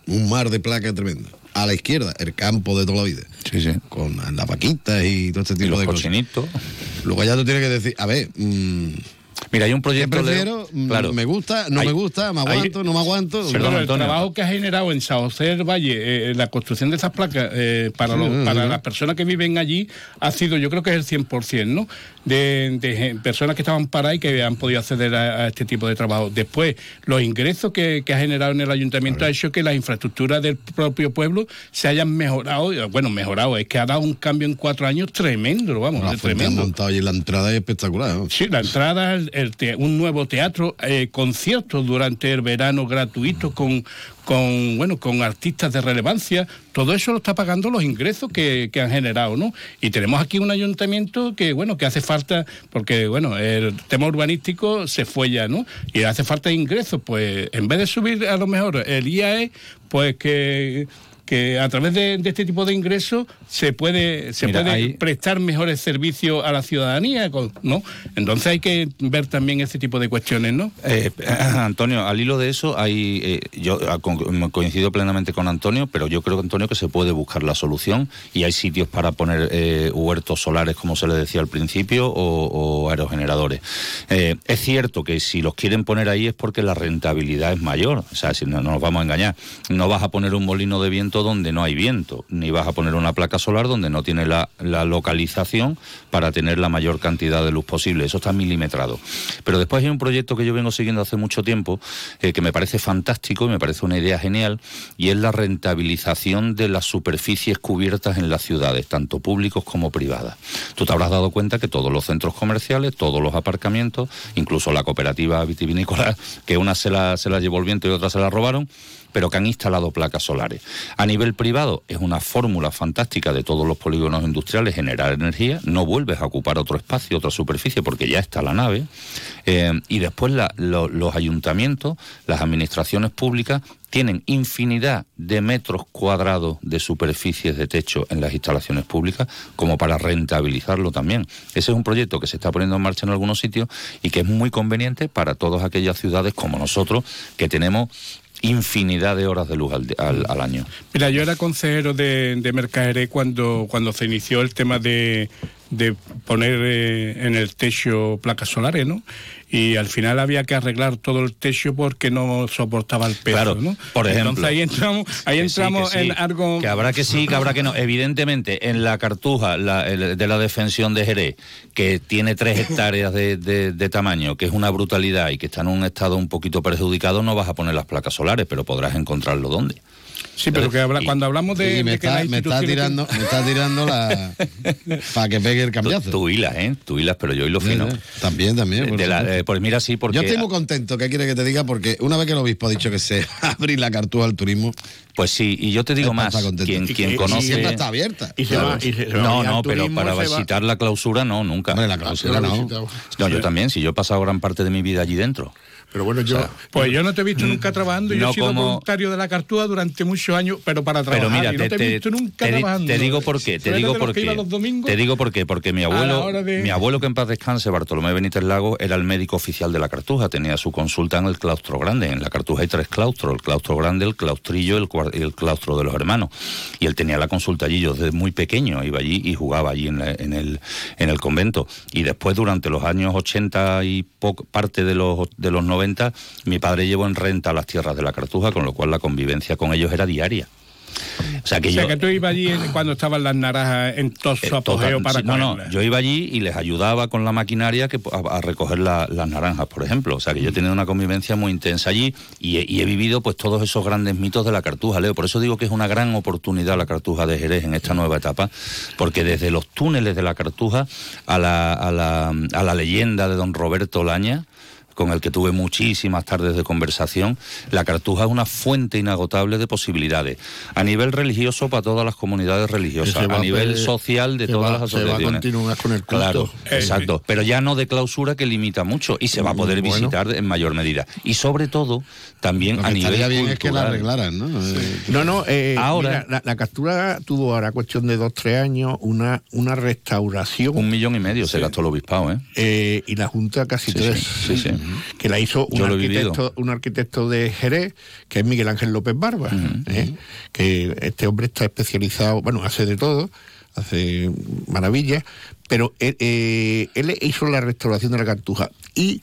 Un mar de placas tremendo. A la izquierda, el campo de toda la vida. Sí, sí. Con las vaquitas y todo este Y tipo los de cosas. cochinitos. Luego ya tú tienes que decir, a ver, mm, Mira, hay un ¿qué proyecto. Prefiero? Mm, claro. ¿Me gusta? ¿No Hay- me gusta? ¿Me hay- aguanto? ¿No me aguanto? Perdón, Pero el Antonio. trabajo que ha generado en San José del Valle, eh, la construcción de esas placas eh, para, Sí, los- sí, para sí. las personas que viven allí, ha sido, yo creo que es el 100%, ¿no? De, de personas que estaban paradas y que han podido acceder a, a este tipo de trabajo. Después, los ingresos que, que ha generado en el ayuntamiento ha hecho que las infraestructuras del propio pueblo se hayan mejorado. Bueno, mejorado, es que ha dado un cambio en cuatro años tremendo, vamos, La tremendo. montado allí la entrada es espectacular. ¿no? Sí, la entrada, el, el te- un nuevo teatro, eh, conciertos durante el verano gratuitos con, con, bueno, con artistas de relevancia. Todo eso lo está pagando los ingresos que, que han generado, ¿no? Y tenemos aquí un ayuntamiento que, bueno, que hace falta, porque, bueno, el tema urbanístico se fue ya, ¿no? Y hace falta ingresos, pues, en vez de subir a lo mejor el IAE, pues que que a través de, de este tipo de ingresos se puede se Mira, puede ahí- prestar mejores servicios a la ciudadanía, con- ¿no? Entonces hay que ver también ese tipo de cuestiones, ¿no? Eh, Antonio, al hilo de eso, hay, eh, yo ah, coincido plenamente con Antonio, pero yo creo, Antonio, que se puede buscar la solución y hay sitios para poner eh, huertos solares, como se le decía al principio, o, o aerogeneradores. Eh, es cierto que si los quieren poner ahí es porque la rentabilidad es mayor, o sea, si no, no nos vamos a engañar, no vas a poner un molino de viento donde no hay viento, ni vas a poner una placa solar donde no tiene la, localización para tener la mayor cantidad de luz posible, eso está milimetrado. Pero después hay un proyecto que yo vengo siguiendo hace mucho tiempo, eh, que me parece fantástico y me parece una idea genial, y es la rentabilización de las superficies cubiertas en las ciudades, tanto públicos como privadas. Tú te habrás dado cuenta que todos los centros comerciales, todos los aparcamientos, incluso la cooperativa vitivinícola, que una se la, se la llevó el viento y otra se la robaron, pero que han instalado placas solares. A nivel privado es una fórmula fantástica de todos los polígonos industriales generar energía, no vuelves a ocupar otro espacio, otra superficie, porque ya está la nave, Eh, y después los ayuntamientos, las administraciones públicas, tienen infinidad de metros cuadrados de superficies de techo en las instalaciones públicas como para rentabilizarlo también. Ese es un proyecto que se está poniendo en marcha en algunos sitios y que es muy conveniente para todas aquellas ciudades como nosotros que tenemos infinidad de horas de luz al, al- al año. Mira, yo era consejero de, de cuando, cuando se inició el tema de, de poner eh, en el techo placas solares, ¿no? Y al final había que arreglar todo el techo porque no soportaba el peso, Claro, ¿no? por ejemplo. Entonces ahí entramos, ahí sí, entramos sí, en algo... Que habrá que sí, que habrá que no. Evidentemente, en la cartuja la- el- de la defensión de Jerez, que tiene tres hectáreas de, de- de tamaño, que es una brutalidad y que está en un estado un poquito perjudicado, no vas a poner las placas solares, pero podrás encontrarlo donde. Sí, pero que habla- cuando hablamos de, Y me de que está, me tirando, me está tirando la. para que pegue el cambiazo. tú hilas, ¿eh? Tú hilas, pero yo hilo Sí, fino. sí. También, también. por De la- supuesto. eh, pues mira, sí, porque... Yo estoy muy contento, ¿qué quiere que te diga? Porque una vez que el obispo ha dicho que se abre la cartuja al turismo, Pues sí, y yo te digo más, quien, Y quien conoce... siempre está abierta. Y se Claro. va- y se- no, no, pero para va- visitar la clausura no, nunca. hombre, la clausura no. No, yo también, si yo he pasado gran parte de mi vida allí dentro. Pero bueno, yo... Pues yo no te he visto nunca trabajando, yo he sido como- voluntario de la Cartúa durante muchos años, pero para trabajar. Pero mira, y no te, he visto nunca te di- trabajando. te digo por qué, te ¿Tú eres digo por qué. Te digo por qué, porque mi abuelo, de- mi abuelo que en paz descanse, Bartolomé Benítez Lago, era el médico oficial de la Cartuja, tenía su consulta en el claustro grande. En la Cartuja hay tres claustros, el claustro grande, el claustrillo y el, y el claustro de los hermanos. Y él tenía la consulta allí, yo desde muy pequeño iba allí y jugaba allí en, la- en el, en el convento. Y después, durante los años 80 y parte de los, de los 90, mi padre llevó en renta las tierras de la Cartuja, con lo cual la convivencia con ellos era diaria. O sea que o sea, yo... que tú ibas allí cuando estaban las naranjas en todo su Eh, apogeo para no, no, yo iba allí y les ayudaba con la maquinaria que, a, a recoger la- las naranjas, por ejemplo. O sea que yo he tenido una convivencia muy intensa allí y he, y he vivido pues todos esos grandes mitos de la cartuja, Leo. Por eso digo que es una gran oportunidad la cartuja de Jerez en esta nueva etapa, porque desde los túneles de la cartuja a la, a la, a la leyenda de don Roberto Laña, con el que tuve muchísimas tardes de conversación, la Cartuja es una fuente inagotable de posibilidades. A nivel religioso para todas las comunidades religiosas, a nivel social de todas va- las se va a asociaciones. continuar con el culto. Claro, Eh, exacto. Pero ya no de clausura que limita mucho y se va a poder Bueno. visitar en mayor medida. Y sobre todo, también Lo a nivel estaría bien es que la arreglaran, ¿no? Eh, No, no, eh, Ahora- mira, la, la captura tuvo ahora cuestión de dos, tres años una, una restauración. Un millón y medio se gastó el obispado, ¿eh? eh, y la Junta casi Sí, tres, sí, sí, que la hizo un arquitecto, un arquitecto de Jerez, que es Miguel Ángel López Barba, ¿eh? que este hombre está especializado, bueno, hace de todo, hace maravillas, pero él, eh, él hizo la restauración de la cartuja y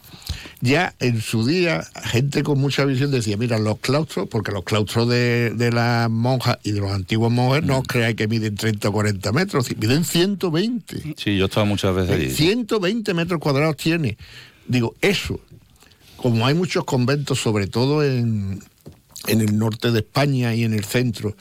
ya en su día gente con mucha visión decía, mira, los claustros, porque los claustros de, de las monjas y de los antiguos monjes no os creáis que miden 30 o 40 metros, miden 120. Sí, yo he estado muchas veces allí. 120 metros cuadrados tiene. Digo, eso, como hay muchos conventos, sobre todo en, en el norte de España y en el centro,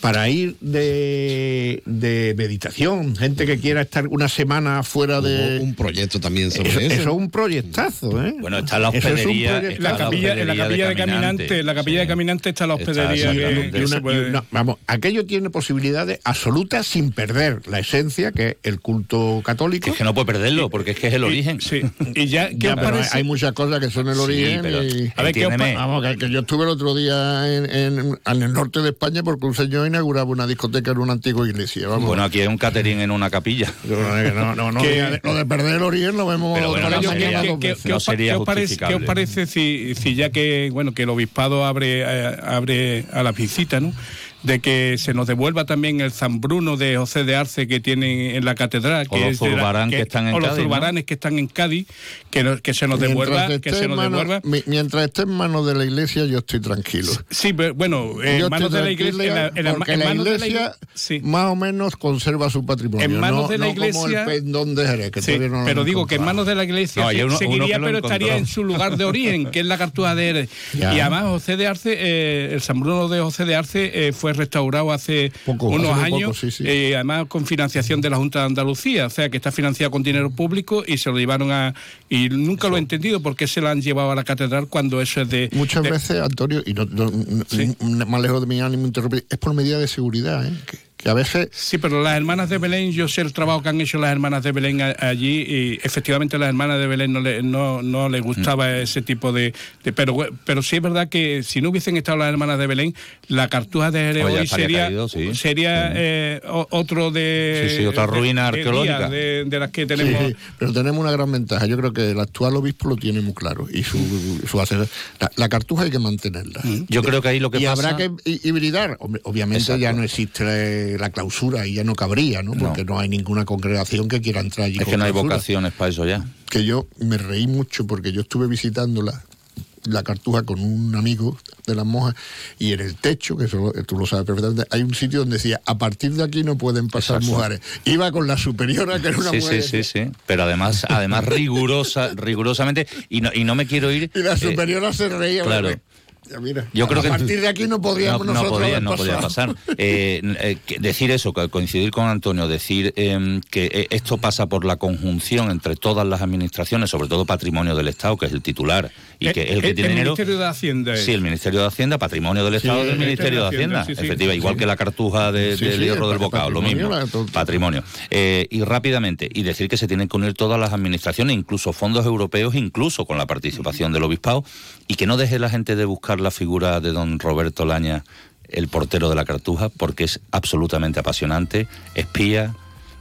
para ir de, de meditación, gente que quiera estar una semana fuera de... Hubo un proyecto también sobre eso, eso. eso es un proyectazo, ¿eh? Bueno, está la es hospedería, proyecto- está La la capilla, en la hospedería capilla de, de caminante, Caminante, en la capilla de caminante está la Está hospedería que- exactamente. que, Y una- puede- una- vamos, aquello tiene posibilidades absolutas sin perder la esencia, que es el culto católico. Que es que no puede perderlo, porque es que es el origen. Sí. Y ya, ¿qué Ya, os pero hay- parece? hay muchas cosas que son el Sí, origen. pero- y- A ver, ¿qué os Vamos, que, que yo estuve el otro día en, en- en el norte de España porque un señor inauguraba una discoteca en una antigua iglesia. Vamos. Bueno, aquí hay un catering en una capilla. no, lo de perder el origen lo vemos Pero bueno, no sería- ¿qué- no os pa- sería qué os parece, justificable. qué os parece si, si ya que bueno que el obispado abre eh, abre a la visita, ¿no? De que se nos devuelva también el San Bruno de José de Arce que tienen en la catedral, O que los es de la- zurbarán que están en o los Cádiz, ¿no? zurbaranes que están en Cádiz, que, no- que se nos devuelva, Mientras que esté se en nos manos- devuelva. mi- mientras esté en manos de la iglesia, yo estoy tranquilo. Sí, pero bueno, eh, Yo en manos de la iglesia, en la- en la- porque en la manos de la iglesia iglesia- sí. más o menos conserva su patrimonio. En manos no, de la no como iglesia- el pendón de Jerez, que Sí, todavía no lo pero digo que en manos de la iglesia No, uno- uno seguiría, que lo pero estaría encontró. en su lugar de origen, que es la Cartuja de Jerez. Ya. Y además José de Arce, eh, el San Bruno de José de Arce eh, fue restaurado hace Poco, unos hace años, poco, sí, sí. eh, además con financiación de la Junta de Andalucía, o sea que está financiado con dinero público y se lo llevaron a... Y nunca lo he entendido por qué se lo han llevado a la catedral cuando eso es de... Muchas de- veces, Antonio, y no, no- no- Sí. n- más lejos de mi ánimo interrumpir, es por medida de seguridad, ¿eh? que, que a veces Sí, pero las hermanas de Belén, yo sé el trabajo que han hecho las hermanas de Belén allí y efectivamente a las hermanas de Belén no le, no, no les gustaba Mm. ese tipo de, de- pero pero sí es verdad que si no hubiesen estado las hermanas de Belén, la cartuja de Jerez hoy sería, caído, sí. sería eh, o- otro de... Sí, sí, otra de- ruina de arqueológica. De, de las que tenemos... sí, pero tenemos una gran ventaja. Yo creo que el actual obispo lo tiene muy claro y su, su hacer- la, la cartuja hay que mantenerla. Yo creo que ahí lo que y pasa... habrá que hi- hibridar. Obviamente Exacto. ya no existe eh, la clausura y ya no cabría, ¿no? Porque no, hay ninguna congregación que quiera entrar allí. Es con que no hay vocaciones para eso ya. Que yo me reí mucho porque yo estuve visitando la, cartuja con un amigo de las monjas y en el techo, que eso tú lo sabes perfectamente, hay un sitio donde decía, a partir de aquí no pueden pasar Exacto. mujeres. Iba con la superiora, que era una Sí, mujer. sí, sí, sí. Pero además, además rigurosa, rigurosamente, y no, y no me quiero ir. Y la eh, superiora se reía. Claro. porque Yo creo a que partir de aquí no podríamos no, no nosotros podía, haber no podía pasado. pasar. Eh, eh, decir eso, coincidir con Antonio, decir eh, que eh, esto pasa por la conjunción entre todas las administraciones, sobre todo patrimonio del Estado, que es el titular y que es el que el, tiene el dinero. Ministerio de Hacienda. es. Sí, el Ministerio de Hacienda, patrimonio del Estado Sí, del el Ministerio de Hacienda, sí, sí. efectiva, igual que la cartuja de, Sí, del sí, hierro el del bocado, lo mismo, patrimonio. Eh, y rápidamente, y decir que se tienen que unir todas las administraciones, incluso fondos europeos, incluso con la participación del obispado, y que no deje la gente de buscar la figura de don Roberto Laña, el portero de la cartuja, porque es absolutamente apasionante, espía,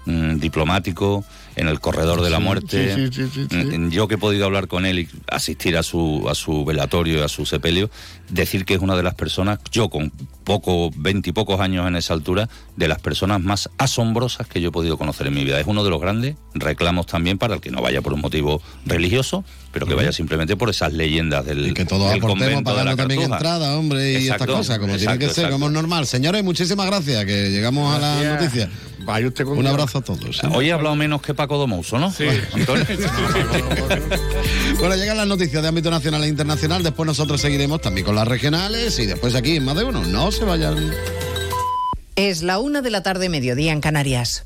mm, diplomático, en el corredor de la muerte. sí, sí, sí, sí. Mm, Yo que he podido hablar con él y asistir a su, a su velatorio, a su sepelio, decir que es una de las personas, yo con poco, veintipocos años en esa altura, de las personas más asombrosas que yo he podido conocer en mi vida. Es uno de los grandes reclamos también para el que no vaya por un motivo religioso, pero que vaya simplemente por esas leyendas del, Y que todos del aportemos pagando también Cartuja. entrada, hombre, y Exacto, estas cosas, como tiene exacto, que ser, como es normal. Señores, muchísimas gracias, que llegamos a la noticia. Vaya usted con Un abrazo a todos. ¿eh? Hoy he hablado menos que Paco Domouso, ¿no? Sí. Antonio. Bueno, llegan las noticias de ámbito nacional e internacional. Después nosotros seguiremos también con las regionales y después aquí en más de uno. No se vayan. Es la una de la tarde, mediodía en Canarias.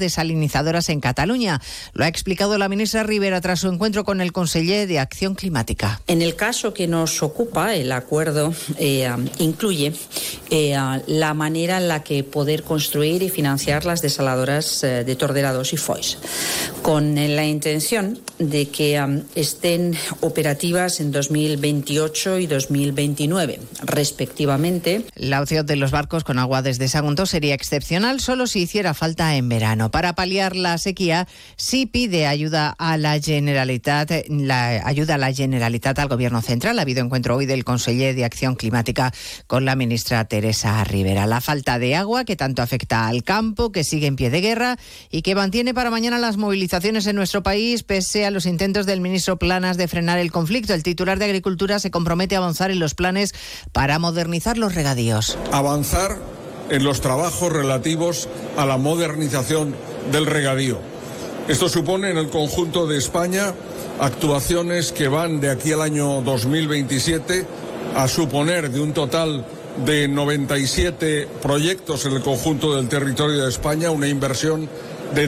desalinizadoras en Cataluña. Lo ha explicado la ministra Rivera tras su encuentro con el conseller de Acción Climática. En el caso que nos ocupa, el acuerdo eh, incluye eh, la manera en la que poder construir y financiar las desaladoras eh, de Torderados y Foix, con eh, la intención de que estén operativas en 2028 y 2029, respectivamente. La opción de los barcos con agua desde Sagunto sería excepcional solo si hiciera falta en verano. Para paliar la sequía, sí pide ayuda a la Generalitat, ayuda a la Generalitat al Gobierno Central. Ha habido encuentro hoy del conseller de Acción Climática con la ministra Teresa Rivera. La falta de agua que tanto afecta al campo, que sigue en pie de guerra y que mantiene para mañana las movilizaciones en nuestro país, pese a los intentos del ministro Planas de frenar el conflicto. El titular de Agricultura se compromete a avanzar en los planes para modernizar los regadíos. avanzar en los trabajos relativos a la modernización del regadío. Esto supone en el conjunto de España actuaciones que van de aquí al año 2027 a suponer de un total de 97 proyectos en el conjunto del territorio de España una inversión de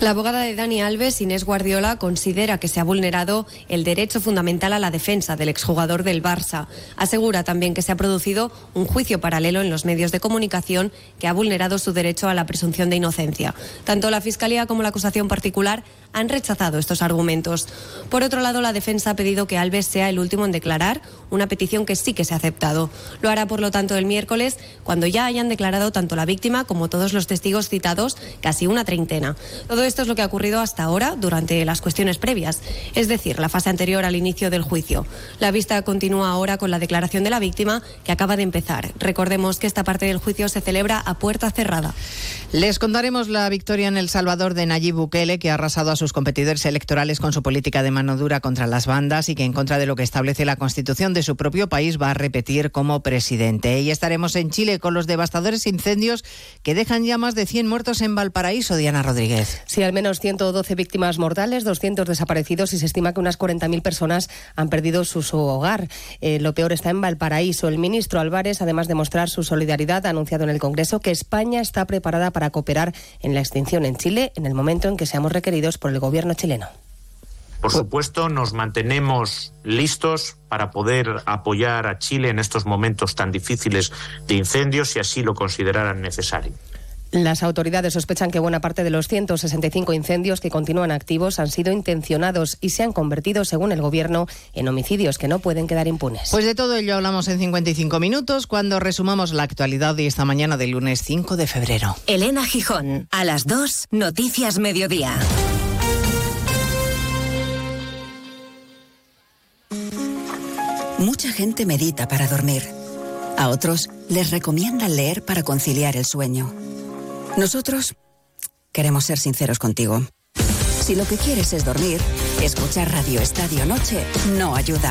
La abogada de Dani Alves, Inés Guardiola, considera que se ha vulnerado el derecho fundamental a la defensa del exjugador del Barça. Asegura también que se ha producido un juicio paralelo en los medios de comunicación que ha vulnerado su derecho a la presunción de inocencia. Tanto la Fiscalía como la acusación particular han rechazado estos argumentos. Por otro lado, la defensa ha pedido que Alves sea el último en declarar, una petición que sí que se ha aceptado. Lo hará, por lo tanto, el miércoles, cuando ya hayan declarado tanto la víctima como todos los testigos citados, casi una treintena. Todo esto es lo que ha ocurrido hasta ahora durante las cuestiones previas, es decir, la fase anterior al inicio del juicio. La vista continúa ahora con la declaración de la víctima, que acaba de empezar. Recordemos que esta parte del juicio se celebra a puerta cerrada. Les contaremos la victoria en El Salvador de Nayib Bukele, que ha arrasado a sus competidores electorales con su política de mano dura contra las bandas y que en contra de lo que establece la constitución de su propio país va a repetir como presidente. Y estaremos en Chile con los devastadores incendios que dejan ya más de 100 muertos en Valparaíso, Diana Rodríguez. Sí, al menos 112 víctimas mortales, 200 desaparecidos y se estima que unas 40.000 personas han perdido su, su hogar. Eh, lo peor está en Valparaíso. El ministro Álvarez, además de mostrar su solidaridad, ha anunciado en el Congreso que España está preparada para cooperar en la extinción en Chile en el momento en que seamos requeridos por el gobierno chileno. Por supuesto, nos mantenemos listos para poder apoyar a Chile en estos momentos tan difíciles de incendios si así lo consideraran necesario. Las autoridades sospechan que buena parte de los 165 incendios que continúan activos han sido intencionados y se han convertido, según el Gobierno, en homicidios que no pueden quedar impunes. Pues de todo ello hablamos en 55 minutos cuando resumamos la actualidad de esta mañana del lunes 5 de febrero. Elena Gijón, a las 2, Noticias Mediodía. Mucha gente medita para dormir. A otros les recomiendan leer para conciliar el sueño. Nosotros queremos ser sinceros contigo. Si lo que quieres es dormir, escuchar Radio Estadio Noche no ayuda.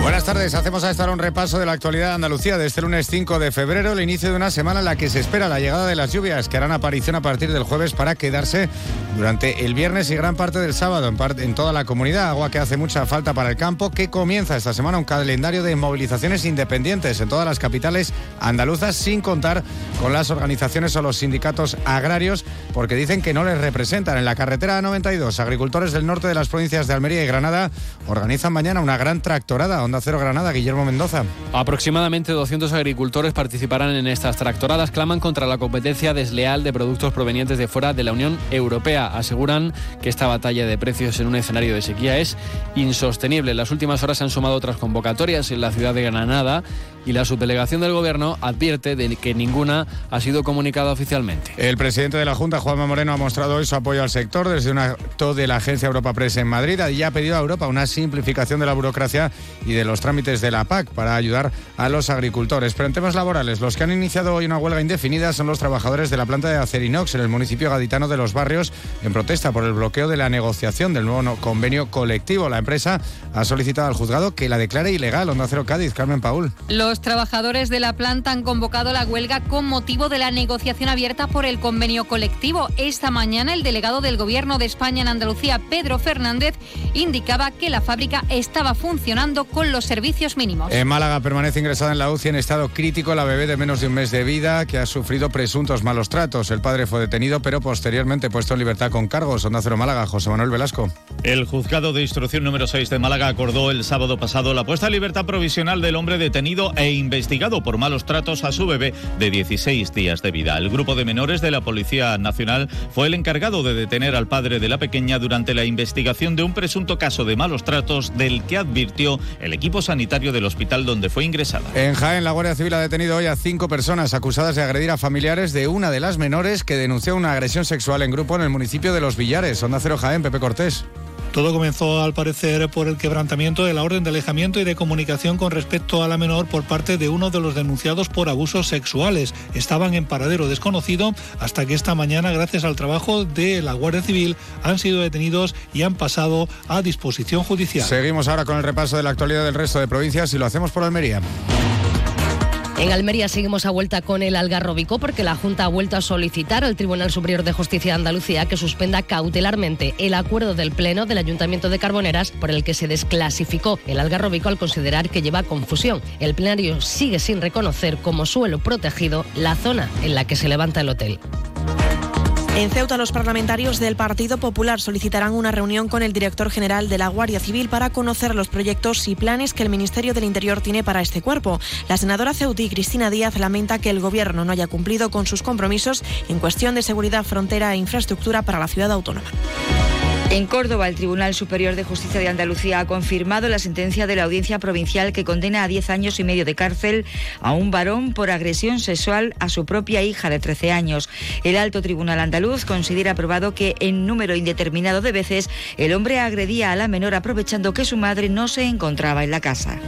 Buenas tardes, hacemos a estar un repaso de la actualidad de Andalucía de este lunes 5 de febrero, el inicio de una semana en la que se espera la llegada de las lluvias que harán aparición a partir del jueves para quedarse durante el viernes y gran parte del sábado en, en toda la comunidad. Agua que hace mucha falta para el campo, que comienza esta semana un calendario de movilizaciones independientes en todas las capitales andaluzas, sin contar con las organizaciones o los sindicatos agrarios, porque dicen que no les representan. En la carretera 92, agricultores del norte de las provincias de Almería y Granada organizan mañana una gran tractorada. Onda Cero Granada, Guillermo Mendoza. Aproximadamente 200 agricultores participarán en estas tractoradas. Claman contra la competencia desleal de productos provenientes de fuera de la Unión Europea. Aseguran que esta batalla de precios en un escenario de sequía es insostenible. En las últimas horas se han sumado otras convocatorias en la ciudad de Granada y la subdelegación del Gobierno advierte de que ninguna ha sido comunicada oficialmente. El presidente de la Junta, Juanma Moreno, ha mostrado hoy su apoyo al sector desde un acto de la agencia Europa Press en Madrid y ha pedido a Europa una simplificación de la burocracia y de los trámites de la PAC para ayudar a los agricultores. Pero en temas laborales, los que han iniciado hoy una huelga indefinida son los trabajadores de la planta de Acerinox en el municipio gaditano de Los Barrios en protesta por el bloqueo de la negociación del nuevo convenio colectivo. La empresa ha solicitado al juzgado que la declare ilegal. Onda Cero Cádiz, Carmen Paul. Los trabajadores de la planta han convocado la huelga con motivo de la negociación abierta por el convenio colectivo. Esta mañana el delegado del Gobierno de España en Andalucía, Pedro Fernández, indicaba que la fábrica estaba funcionando con los servicios mínimos. En Málaga permanece ingresada en la UCI en estado crítico la bebé de menos de un mes de vida que ha sufrido presuntos malos tratos. El padre fue detenido, pero posteriormente puesto en libertad con cargos. Onda Cero Málaga, José Manuel Velasco. El juzgado de instrucción número 6 de Málaga acordó el sábado pasado la puesta en libertad provisional del hombre detenido e investigado por malos tratos a su bebé de 16 días de vida. El grupo de menores de la Policía Nacional fue el encargado de detener al padre de la pequeña durante la investigación de un presunto caso de malos tratos del que advirtió el equipo sanitario del hospital donde fue ingresada. En Jaén, la Guardia Civil ha detenido hoy a cinco personas acusadas de agredir a familiares de una de las menores que denunció una agresión sexual en grupo en el municipio de Los Villares. Onda Cero Jaén, Pepe Cortés. Todo comenzó, al parecer, por el quebrantamiento de la orden de alejamiento y de comunicación con respecto a la menor por parte de uno de los denunciados por abusos sexuales. Estaban en paradero desconocido hasta que esta mañana, gracias al trabajo de la Guardia Civil, han sido detenidos y han pasado a disposición judicial. Seguimos ahora con el repaso de la actualidad del resto de provincias y lo hacemos por Almería. En Almería seguimos a vuelta con el Algarrobico porque la Junta ha vuelto a solicitar al Tribunal Superior de Justicia de Andalucía que suspenda cautelarmente el acuerdo del Pleno del Ayuntamiento de Carboneras por el que se desclasificó el Algarrobico al considerar que lleva confusión. El plenario sigue sin reconocer como suelo protegido la zona en la que se levanta el hotel. En Ceuta, los parlamentarios del Partido Popular solicitarán una reunión con el director general de la Guardia Civil para conocer los proyectos y planes que el Ministerio del Interior tiene para este cuerpo. La senadora ceutí Cristina Díaz lamenta que el Gobierno no haya cumplido con sus compromisos en cuestión de seguridad, frontera e infraestructura para la ciudad autónoma. En Córdoba, el Tribunal Superior de Justicia de Andalucía ha confirmado la sentencia de la Audiencia Provincial que condena a 10 años y medio de cárcel a un varón por agresión sexual a su propia hija de 13 años. El Alto Tribunal Andaluz considera aprobado que en número indeterminado de veces el hombre agredía a la menor aprovechando que su madre no se encontraba en la casa.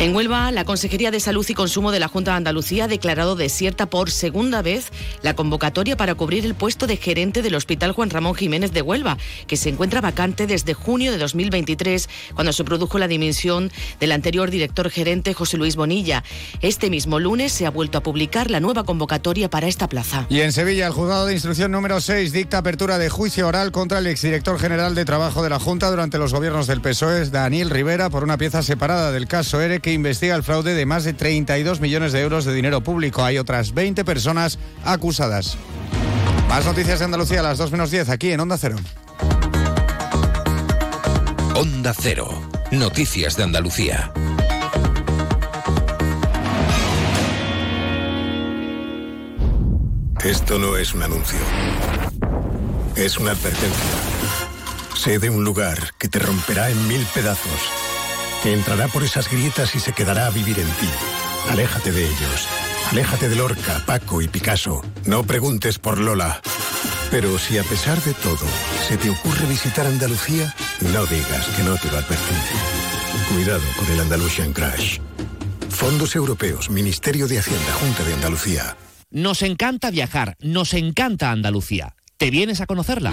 En Huelva, la Consejería de Salud y Consumo de la Junta de Andalucía ha declarado desierta por segunda vez la convocatoria para cubrir el puesto de gerente del Hospital Juan Ramón Jiménez de Huelva, que se encuentra vacante desde junio de 2023, cuando se produjo la dimisión del anterior director gerente José Luis Bonilla. Este mismo lunes se ha vuelto a publicar la nueva convocatoria para esta plaza. Y en Sevilla, el juzgado de instrucción número 6 dicta apertura de juicio oral contra el exdirector general de Trabajo de la Junta durante los gobiernos del PSOE, Daniel Rivera, por una pieza separada del caso ERE investiga el fraude de más de 32 millones de euros de dinero público. Hay otras 20 personas acusadas. Más noticias de Andalucía a las 2 menos 10 aquí en Onda Cero. Onda Cero. Noticias de Andalucía. Esto no es un anuncio. Es una advertencia. Sé de un lugar que te romperá en mil pedazos que entrará por esas grietas y se quedará a vivir en ti. Aléjate de ellos. Aléjate de Lorca, Paco y Picasso. No preguntes por Lola. Pero si a pesar de todo se te ocurre visitar Andalucía, no digas que no te lo advertí. Cuidado con el Andalusian Crash. Fondos Europeos, Ministerio de Hacienda, Junta de Andalucía. Nos encanta viajar, nos encanta Andalucía. ¿Te vienes a conocerla?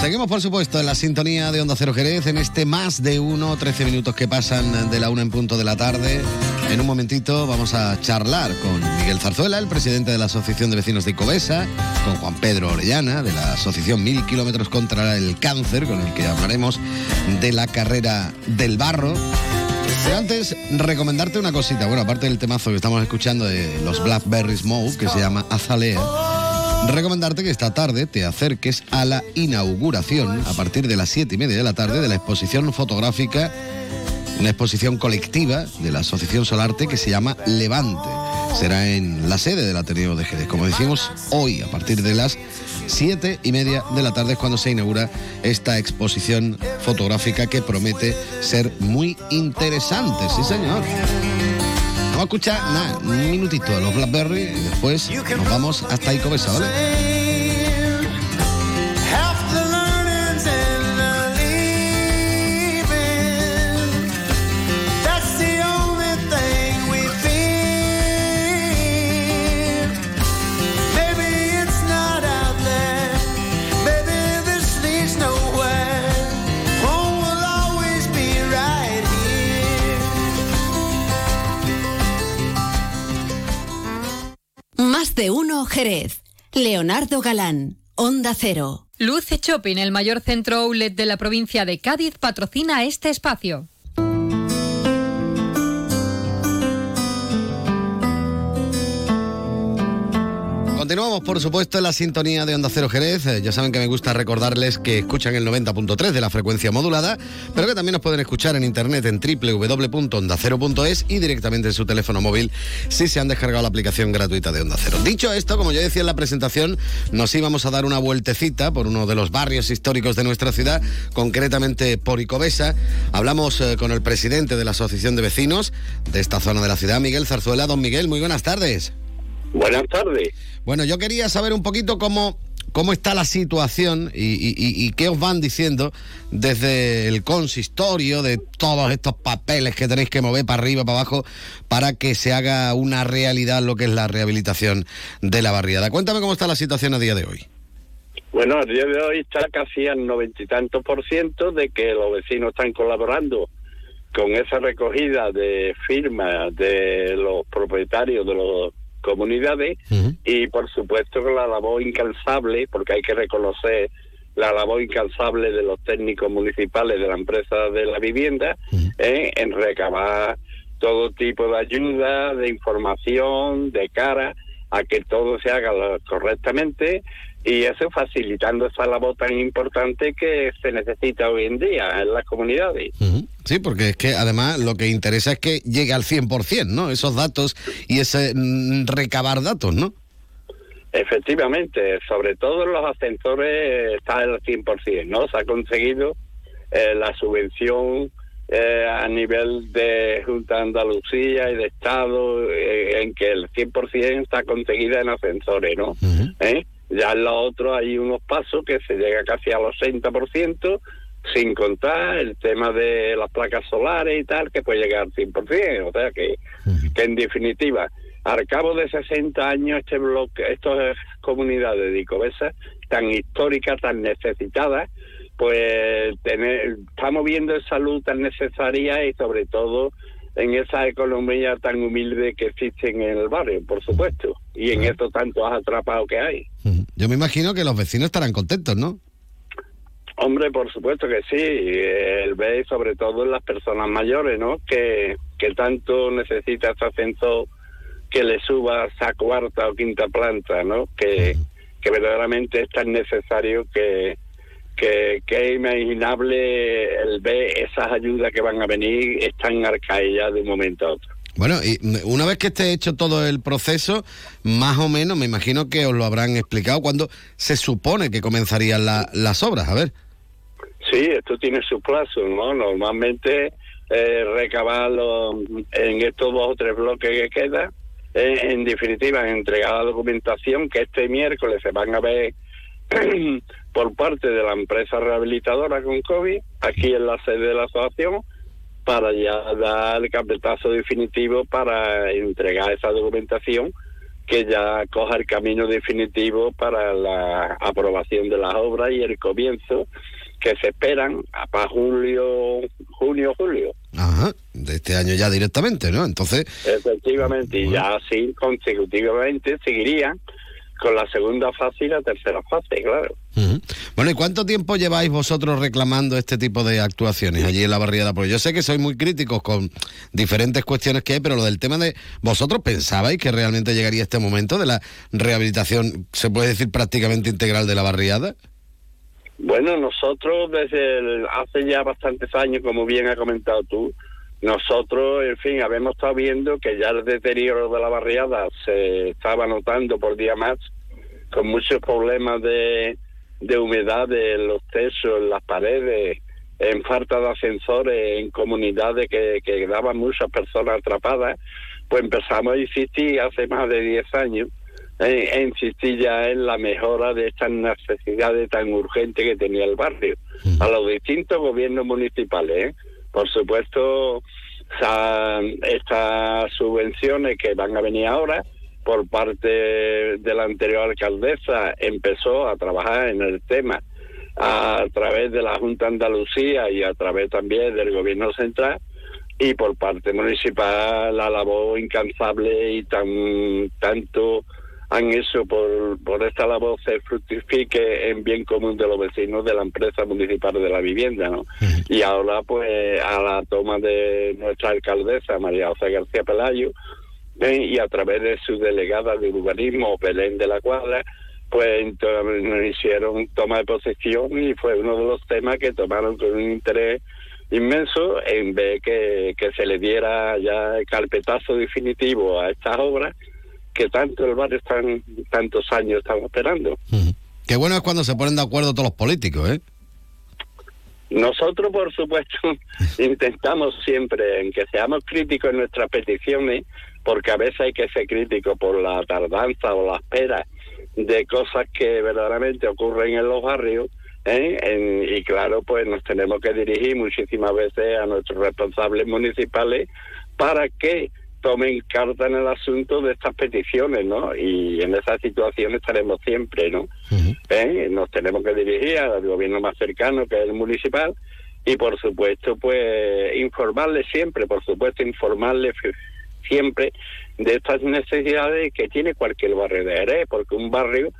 Seguimos, por supuesto, en la sintonía de Onda Cero Jerez, en este más de uno, 13 minutos que pasan de la una en punto de la tarde. En un momentito vamos a charlar con Miguel Zarzuela, el presidente de la Asociación de Vecinos de Icovesa, con Juan Pedro Orellana, de la Asociación Mil Kilómetros contra el Cáncer, con el que hablaremos de la carrera del barro. Pero antes, recomendarte una cosita. Bueno, aparte del temazo que estamos escuchando de los Blackberry Smoke, que se llama Azalea, recomendarte que esta tarde te acerques a la inauguración, a partir de las siete y media de la tarde, de la exposición fotográfica, una exposición colectiva de la Asociación Solarte que se llama Levante. Será en la sede del Ateneo de Jerez. Como decimos, hoy, a partir de las siete y media de la tarde es cuando se inaugura esta exposición fotográfica que promete ser muy interesante, sí señor. Vamos a escuchar nada, un minutito de los Blackberry y después nos vamos hasta Icovesa, ¿vale? De uno Jerez. Leonardo Galán, Onda Cero. Luce Shopping, el mayor centro outlet de la provincia de Cádiz, patrocina este espacio. Continuamos, por supuesto, en la sintonía de Onda Cero Jerez. Eh, Ya saben que me gusta recordarles que escuchan el 90.3 de la frecuencia modulada, pero que también nos pueden escuchar en internet en www.ondacero.es y directamente en su teléfono móvil si se han descargado la aplicación gratuita de Onda Cero. Dicho esto, como yo decía en la presentación, nos íbamos a dar una vueltecita por uno de los barrios históricos de nuestra ciudad, concretamente por Icovesa. Hablamos eh, con el presidente de la Asociación de Vecinos de esta zona de la ciudad, Miguel Zarzuela. Don Miguel, muy buenas tardes. Buenas tardes. Bueno, yo quería saber un poquito cómo, cómo está la situación y, y- qué os van diciendo desde el consistorio de todos estos papeles que tenéis que mover para arriba, para abajo, para que se haga una realidad lo que es la rehabilitación de la barriada. Cuéntame cómo está la situación a día de hoy. Bueno, a día de hoy está casi al noventa y tantos por ciento de que los vecinos están colaborando con esa recogida de firmas de los propietarios de las comunidades y por supuesto con la labor incansable, porque hay que reconocer la labor incansable de los técnicos municipales de la empresa de la vivienda eh, en recabar todo tipo de ayuda, de información, de cara a que todo se haga correctamente y eso facilitando esa labor tan importante que se necesita hoy en día en las comunidades. Sí, porque es que además lo que interesa es que llegue al 100%, ¿no? Esos datos y ese mm, recabar datos, ¿no? Efectivamente, sobre todo en los ascensores está al 100%, ¿no? Se ha conseguido eh, la subvención eh, a nivel de Junta de Andalucía y de Estado eh, en que el 100% está conseguida en ascensores, ¿no? ¿Eh? Ya en lo otro hay unos pasos que se llega casi al 80%, sin contar el tema de las placas solares y tal, que puede llegar al 100%. O sea que, que en definitiva, al cabo de 60 años, este bloque, estas comunidades de Icovesa, tan históricas, tan necesitadas, pues tener, estamos viendo esa luz tan necesaria y sobre todo en esa economía tan humilde que existe en el barrio, por supuesto, y en estos tantos atrapados que hay. Yo me imagino que los vecinos estarán contentos, ¿no? Hombre, por supuesto que sí. El ve sobre todo en las personas mayores, ¿no? Que, que tanto necesita ese ascensor que le suba a cuarta o quinta planta, ¿no? Que, que verdaderamente es tan necesario que, que, que es imaginable el ver esas ayudas que van a venir están arcaídas de un momento a otro. Bueno, y una vez que esté hecho todo el proceso, más o menos, me imagino que os lo habrán explicado cuando se supone que comenzarían la- las obras. A ver. Sí, esto tiene su plazo, ¿no? Normalmente eh, en estos dos o tres bloques que quedan, eh, en definitiva, entregar la documentación que este miércoles se van a ver por parte de la empresa rehabilitadora con COVID, aquí en la sede de la asociación, para ya dar el carpetazo definitivo para entregar esa documentación que ya coja el camino definitivo para la aprobación de las obras y el comienzo que se esperan a para julio, junio, julio. Ajá, de este año ya directamente, ¿no? Entonces, Efectivamente, y ya así consecutivamente seguirían con la segunda fase y la tercera fase, claro. bueno, ¿y cuánto tiempo lleváis vosotros reclamando este tipo de actuaciones allí en la barriada? Porque yo sé que sois muy críticos con diferentes cuestiones que hay, pero lo del tema de vosotros pensabais que realmente llegaría este momento de la rehabilitación, se puede decir prácticamente integral de la barriada. Bueno, nosotros desde hace ya bastantes años, como bien ha comentado tú, nosotros, en fin, habíamos estado viendo que ya el deterioro de la barriada se estaba notando por día más, con muchos problemas de, de humedad en los techos, en las paredes, en falta de ascensores, en comunidades que, que quedaban muchas personas atrapadas, pues empezamos a insistir hace más de 10 años eh, e insistir ya en la mejora de estas necesidades tan urgentes que tenía el barrio. A los distintos gobiernos municipales, ¿eh? Por supuesto, estas subvenciones que van a venir ahora, por parte de la anterior alcaldesa, empezó a trabajar en el tema a través de la Junta Andalucía y a través también del gobierno central y por parte municipal la labor incansable y tan tanto han hecho por, por esta labor se fructifique en bien común de los vecinos de la empresa municipal de la vivienda, ¿no? Y ahora, pues, a la toma de nuestra alcaldesa, María José García Pelayo, ¿eh? y a través de su delegada de urbanismo, Belén de la Cuadra, pues entonces nos hicieron toma de posesión y fue uno de los temas que tomaron con un interés inmenso en vez que, que se le diera ya el carpetazo definitivo a estas obras que tanto el barrio están tantos años estamos esperando. Qué bueno es cuando se ponen de acuerdo todos los políticos, ¿eh? Nosotros, por supuesto, intentamos siempre en que seamos críticos en nuestras peticiones, porque a veces hay que ser crítico por la tardanza o la espera de cosas que verdaderamente ocurren en los barrios. ¿eh? En- y claro, pues nos tenemos que dirigir muchísimas veces a nuestros responsables municipales para que tomen carta en el asunto de estas peticiones, ¿no? Y en esa situación estaremos siempre, ¿no? ¿Eh? Nos tenemos que dirigir al gobierno más cercano, que es el municipal, y por supuesto, pues informarles siempre, por supuesto, informarles f- siempre de estas necesidades que tiene cualquier barrio de Jerez, porque un barrio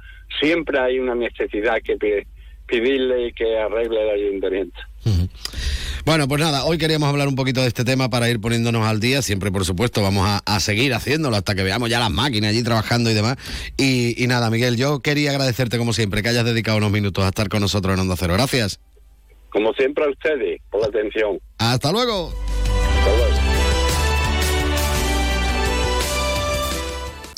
siempre hay una necesidad que pe- pedirle y que arregle el ayuntamiento. Bueno, pues nada, hoy queríamos hablar un poquito de este tema para ir poniéndonos al día. Siempre, por supuesto, vamos a, a seguir haciéndolo hasta que veamos ya las máquinas allí trabajando y demás. Y, y nada, Miguel, yo quería agradecerte como siempre que hayas dedicado unos minutos a estar con nosotros en Onda Cero. Gracias. Como siempre a ustedes, por la atención. Hasta luego.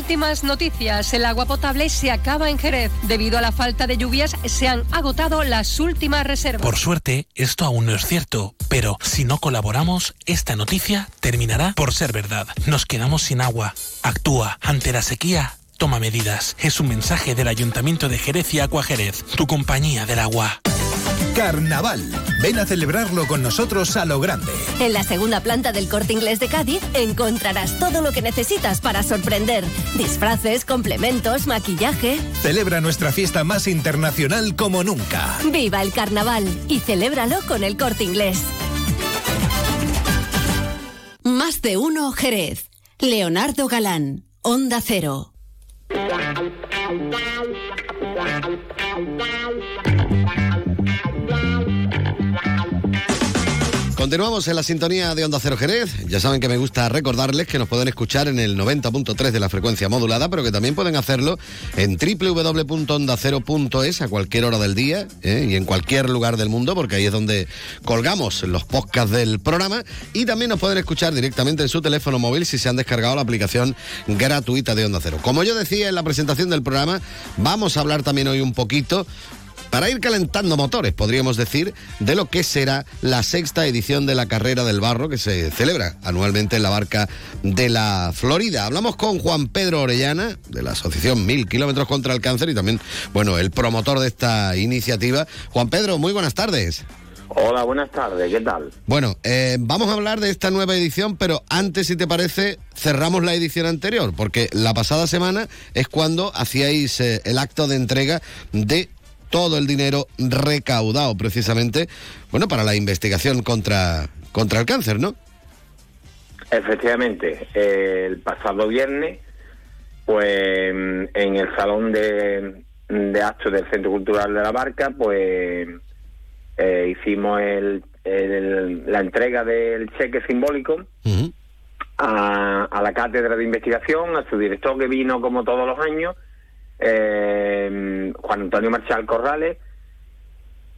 Últimas noticias. El agua potable se acaba en Jerez. Debido a la falta de lluvias, se han agotado las últimas reservas. Por suerte, esto aún no es cierto, pero si no colaboramos, esta noticia terminará por ser verdad. Nos quedamos sin agua. Actúa ante la sequía. Toma medidas. Es un mensaje del Ayuntamiento de Jerez y Agua Jerez, tu compañía del agua. Carnaval. Ven a celebrarlo con nosotros a lo grande. En la segunda planta del Corte Inglés de Cádiz encontrarás todo lo que necesitas para sorprender. Disfraces, complementos, maquillaje. Celebra nuestra fiesta más internacional como nunca. ¡Viva el carnaval! Y celébralo con el Corte Inglés. Más de uno Jerez. Leonardo Galán, Onda Cero. Continuamos en la sintonía de Onda Cero Jerez. Ya saben que me gusta recordarles que nos pueden escuchar en el 90.3 de la frecuencia modulada, pero que también pueden hacerlo en www.ondacero.es a cualquier hora del día ¿eh? y en cualquier lugar del mundo, porque ahí es donde colgamos los podcasts del programa. Y también nos pueden escuchar directamente en su teléfono móvil si se han descargado la aplicación gratuita de Onda Cero. Como yo decía en la presentación del programa, vamos a hablar también hoy un poquito para ir calentando motores, podríamos decir, de lo que será la sexta edición de la Carrera del Barro que se celebra anualmente en la barca de la Florida. Hablamos con Juan Pedro Orellana, de la Asociación Mil Kilómetros contra el Cáncer y también, bueno, el promotor de esta iniciativa. Juan Pedro, muy buenas tardes. Hola, buenas tardes, ¿qué tal? Bueno, eh, vamos a hablar de esta nueva edición, pero antes, si te parece, cerramos la edición anterior, porque la pasada semana es cuando hacíais eh, el acto de entrega de todo el dinero recaudado precisamente, bueno, para la investigación contra, contra el cáncer, ¿no? Efectivamente, eh, el pasado viernes, pues en el salón de, de actos del Centro Cultural de la Barca, pues eh, hicimos el, el- la entrega del cheque simbólico a, a la cátedra de investigación, a su director que vino como todos los años, eh, Juan Antonio Marchal Corrales,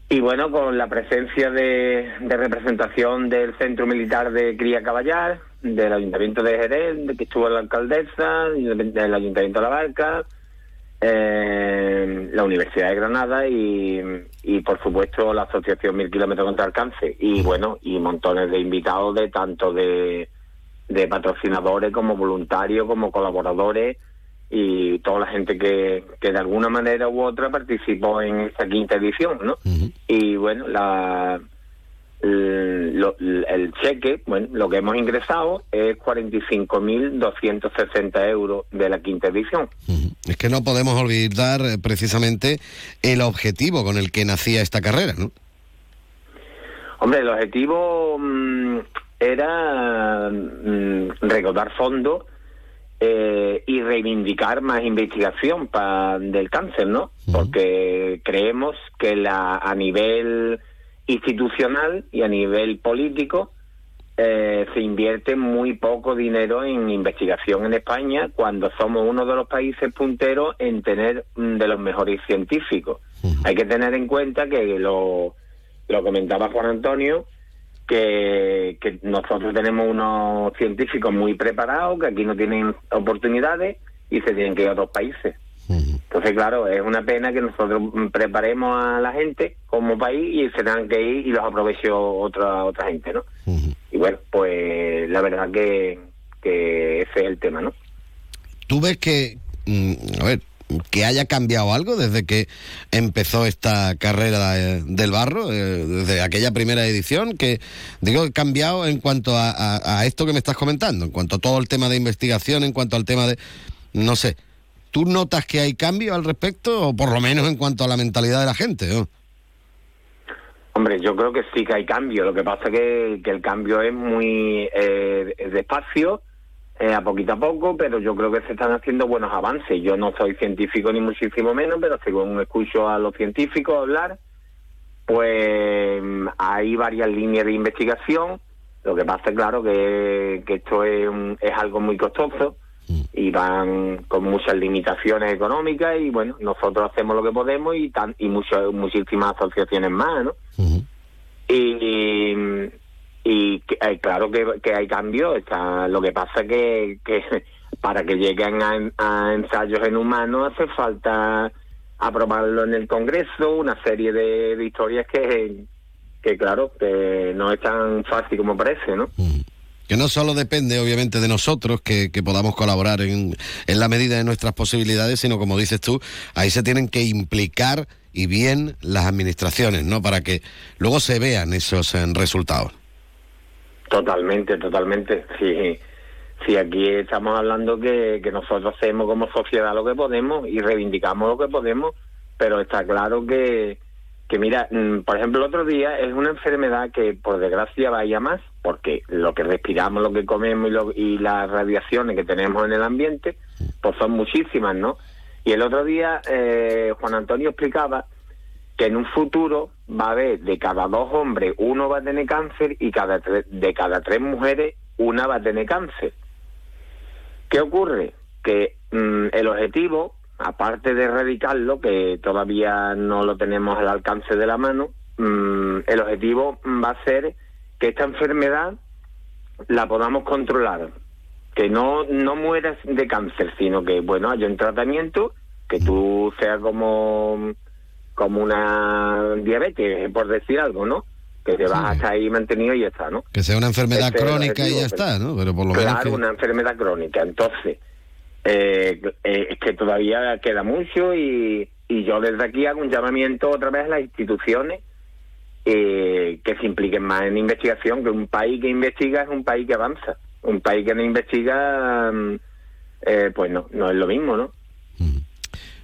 y bueno, con la presencia de, de representación del Centro Militar de Cría Caballar, del Ayuntamiento de Jerez, de que estuvo la alcaldesa, del Ayuntamiento de La Barca, eh, la Universidad de Granada y, y, por supuesto la Asociación Mil Kilómetros contra el Cáncer. Y bueno, y montones de invitados de tanto de, de patrocinadores como voluntarios, como colaboradores y toda la gente que, que de alguna manera u otra participó en esta quinta edición, ¿no? Y bueno, la, el, lo- el cheque, bueno, lo que hemos ingresado es 45.260 euros de la quinta edición. Es que no podemos olvidar eh, precisamente el objetivo con el que nacía esta carrera, ¿no? Hombre, el objetivo mm, era mm, recaudar fondos eh, y reivindicar más investigación pa- del cáncer, ¿no? Porque creemos que la, a nivel institucional y a nivel político eh, se invierte muy poco dinero en investigación en España cuando somos uno de los países punteros en tener mm, de los mejores científicos. Hay que tener en cuenta que lo, lo comentaba Juan Antonio, que, que nosotros tenemos unos científicos muy preparados, que aquí no tienen oportunidades y se tienen que ir a otros países. Entonces, claro, es una pena que nosotros preparemos a la gente como país y se tengan que ir y los aproveche otra otra gente, ¿no? Y bueno, pues la verdad que, que ese es el tema, ¿no? ¿Tú ves que, mm, a ver, que haya cambiado algo desde que empezó esta carrera eh, del barro, eh, desde aquella primera edición, que digo, cambiado en cuanto a, a- esto que me estás comentando, en cuanto a todo el tema de investigación, en cuanto al tema de, no sé, ¿tú notas que hay cambio al respecto, o por lo menos en cuanto a la mentalidad de la gente? Hombre, yo creo que sí que hay cambio. Lo que pasa que, que el cambio es muy eh, despacio, eh, a poquito a poco, pero yo creo que se están haciendo buenos avances. Yo no soy científico ni muchísimo menos, pero según escucho a los científicos hablar, pues hay varias líneas de investigación. Lo que pasa, claro, que, que esto es, un- es algo muy costoso y van con muchas limitaciones económicas y bueno, nosotros hacemos lo que podemos y tan, y muchas muchísimas asociaciones más, ¿no? Y, y que- eh, claro que, hay cambios, está, lo que pasa que, que para que lleguen a, ensayos en humanos hace falta aprobarlo en el Congreso, una serie de, historias que, que claro, que no es tan fácil como parece, ¿no? Que no solo depende, obviamente, de nosotros que, que podamos colaborar en, en la medida de nuestras posibilidades, sino, como dices tú, ahí se tienen que implicar y bien las administraciones, ¿no? Para que luego se vean esos eh, resultados. Totalmente, totalmente. Sí, sí aquí estamos hablando que, nosotros hacemos como sociedad lo que podemos y reivindicamos lo que podemos, pero está claro que, que mira, mm, por ejemplo, el otro día es una enfermedad que por desgracia vaya más, porque lo que respiramos, lo que comemos y, lo- y las radiaciones que tenemos en el ambiente, pues son muchísimas, ¿no? Y el otro día eh, Juan Antonio explicaba que en un futuro va a haber de cada dos hombres uno va a tener cáncer y cada de cada tres mujeres una va a tener cáncer. ¿Qué ocurre? Que mm, el objetivo, aparte de erradicarlo, que todavía no lo tenemos al alcance de la mano, mm, el objetivo va a ser que esta enfermedad la podamos controlar, que no, no mueras de cáncer, sino que, bueno, haya un tratamiento, que tú seas como como una diabetes, por decir algo, ¿no? Que te vas hasta ahí mantenido y ya está, ¿no? Que sea una enfermedad Este crónica y ya está, ¿no? Pero por lo menos Claro, que- una enfermedad crónica. Entonces, eh, eh, es que todavía queda mucho y, y yo desde aquí hago un llamamiento otra vez a las instituciones eh, que se impliquen más en investigación, que un país que investiga es un país que avanza. Un país que no investiga, mm, eh, pues no, no es lo mismo, ¿no?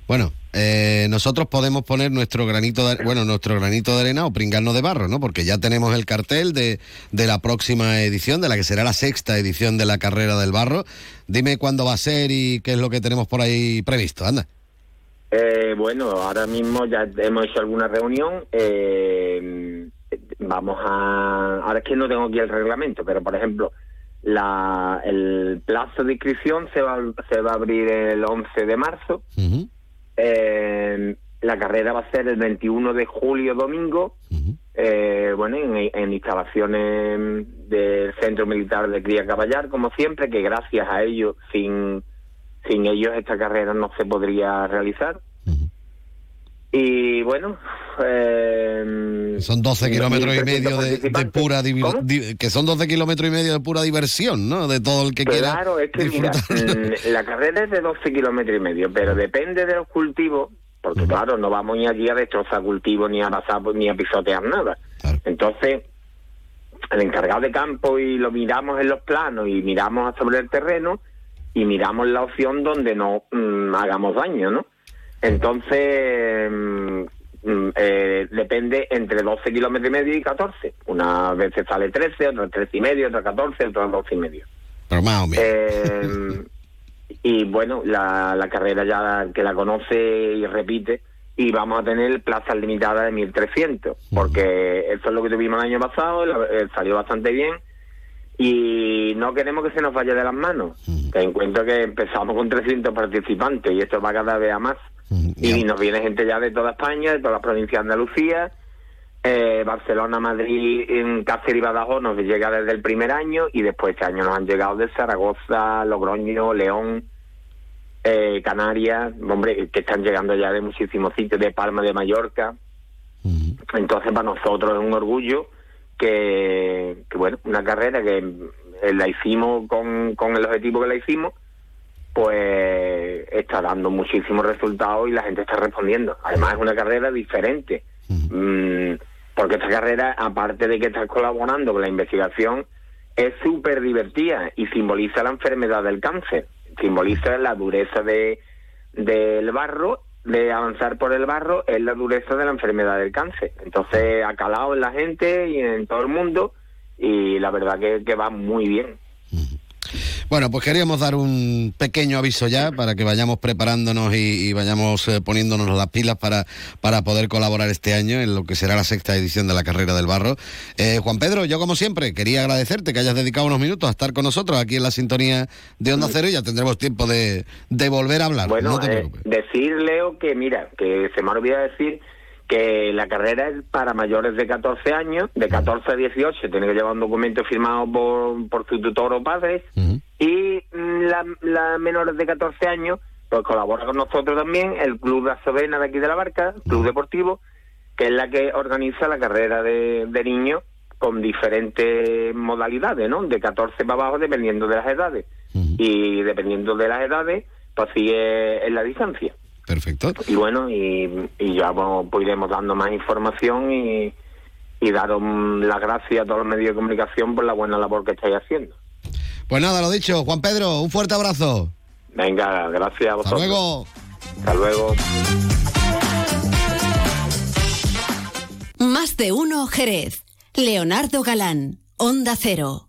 Bueno, eh, nosotros podemos poner nuestro granito de, bueno, nuestro granito de arena o pringarnos de barro, ¿no? Porque ya tenemos el cartel de, de la próxima edición, de la que será la sexta edición de la carrera del barro. Dime cuándo va a ser y qué es lo que tenemos por ahí previsto, anda. Eh, bueno, ahora mismo ya hemos hecho alguna reunión. eh, vamos a. Ahora es que no tengo aquí el reglamento, pero por ejemplo, la, el plazo de inscripción se va, se va a abrir el 11 de marzo. Eh, la carrera va a ser el 21 de julio, domingo. eh, bueno, en, en instalaciones del Centro Militar de Cría Caballar, como siempre, que gracias a ellos, sin, sin ellos esta carrera no se podría realizar. Y bueno, eh, Son 12 kilómetros y 1.300 medio de, pura que son 12 kilómetros y medio de pura diversión, ¿no? De todo el que quiera. Claro, es que mira, la carrera es de 12 kilómetros y medio, pero depende de los cultivos, porque claro, no vamos ni aquí a destrozar cultivos, ni a pasar, ni a pisotear nada. Entonces, el encargado de campo y lo miramos en los planos y miramos sobre el terreno y miramos la opción donde no mm, hagamos daño, ¿no? Entonces, mm, mm, eh, depende entre 12 kilómetros y medio y 14. Una vez sale 13, otra 13 y medio, otra 14, otra 12 y medio. Pero más o menos. Eh, y bueno, la, la carrera ya que la conoce y repite, y vamos a tener plazas limitadas de 1.300, porque eso es lo que tuvimos el año pasado, la- eh, salió bastante bien, y no queremos que se nos vaya de las manos. Ten en cuenta que empezamos con 300 participantes y esto va cada vez a más. Y nos viene gente ya de toda España, de todas las provincias de Andalucía, eh, Barcelona, Madrid, en Cáceres y Badajoz nos llega desde el primer año y después este año nos han llegado de Zaragoza, Logroño, León, eh, Canarias, hombre, que están llegando ya de muchísimos sitios, de Palma de Mallorca. Entonces para nosotros es un orgullo que, que, bueno, una carrera que eh, la hicimos con, con el objetivo que la hicimos, pues está dando muchísimos resultados y la gente está respondiendo. Además es una carrera diferente, Mm, porque esta carrera, aparte de que estás colaborando con la investigación, es súper divertida y simboliza la enfermedad del cáncer, simboliza la dureza de del barro, de avanzar por el barro, es la dureza de la enfermedad del cáncer. Entonces ha calado en la gente y en todo el mundo y la verdad que, que va muy bien. Bueno, pues queríamos dar un pequeño aviso ya para que vayamos preparándonos y, y vayamos eh, poniéndonos las pilas para, para poder colaborar este año en lo que será la sexta edición de la carrera del barro. Eh, Juan Pedro, yo como siempre quería agradecerte que hayas dedicado unos minutos a estar con nosotros aquí en la sintonía de Onda Cero y ya tendremos tiempo de, de volver a hablar. Bueno, no te eh, decir, Leo, que mira, que se me olvida decir que la carrera es para mayores de 14 años, de 14 a 18, tiene que llevar un documento firmado por, por su tutor o padres, y mm, la, la menores de 14 años, pues colabora con nosotros también el Club de Azovena de aquí de la Barca, Club Deportivo, que es la que organiza la carrera de, de niños con diferentes modalidades, ¿no? De 14 para abajo dependiendo de las edades. Y dependiendo de las edades, pues sigue en la distancia. Perfecto. Y bueno, y, y ya vamos, pues iremos dando más información y, y daros las gracias a todos los medios de comunicación por la buena labor que estáis haciendo. Pues nada, lo dicho, Juan Pedro, un fuerte abrazo. Venga, gracias a Hasta vosotros. luego. Hasta luego. Más de uno Jerez. Leonardo Galán, Onda Cero.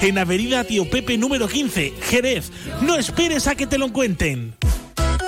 en Avenida Tío Pepe número 15, Jerez. No esperes a que te lo cuenten.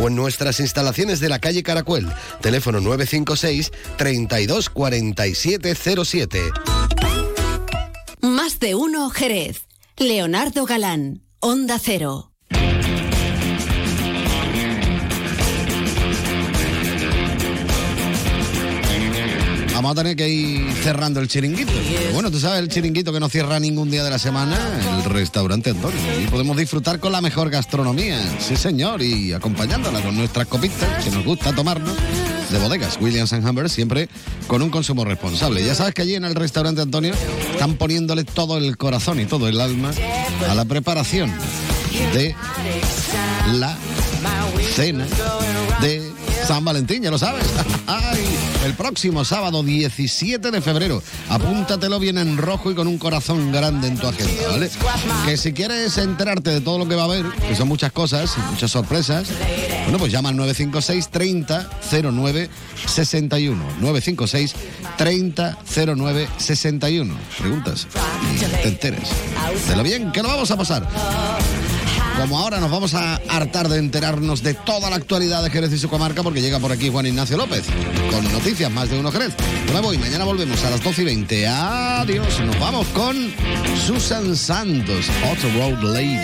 o en nuestras instalaciones de la calle Caracuel. Teléfono 956 32 47 07. Más de uno Jerez. Leonardo Galán, Onda Cero. Vamos a tener que ir cerrando el chiringuito. Bueno, tú sabes el chiringuito que no cierra ningún día de la semana, el restaurante Antonio. Y podemos disfrutar con la mejor gastronomía, sí señor, y acompañándola con nuestras copitas que nos gusta tomarnos de bodegas Williams and Humber, siempre con un consumo responsable. Ya sabes que allí en el restaurante Antonio están poniéndole todo el corazón y todo el alma a la preparación de la cena de San Valentín, ya lo sabes. Ay, el próximo sábado 17 de febrero. Apúntatelo bien en rojo y con un corazón grande en tu agenda, ¿vale? Que si quieres enterarte de todo lo que va a haber, que son muchas cosas, muchas sorpresas, bueno, pues llama al 956 30 09 61. 956 30 09 61. Preguntas te enteres de lo bien que lo vamos a pasar. Como ahora nos vamos a hartar de enterarnos de toda la actualidad de Jerez y su comarca porque llega por aquí Juan Ignacio López con noticias más de uno Jerez. Me voy, mañana volvemos a las 12 y 20. Adiós, nos vamos con Susan Santos, Auto Road Lady.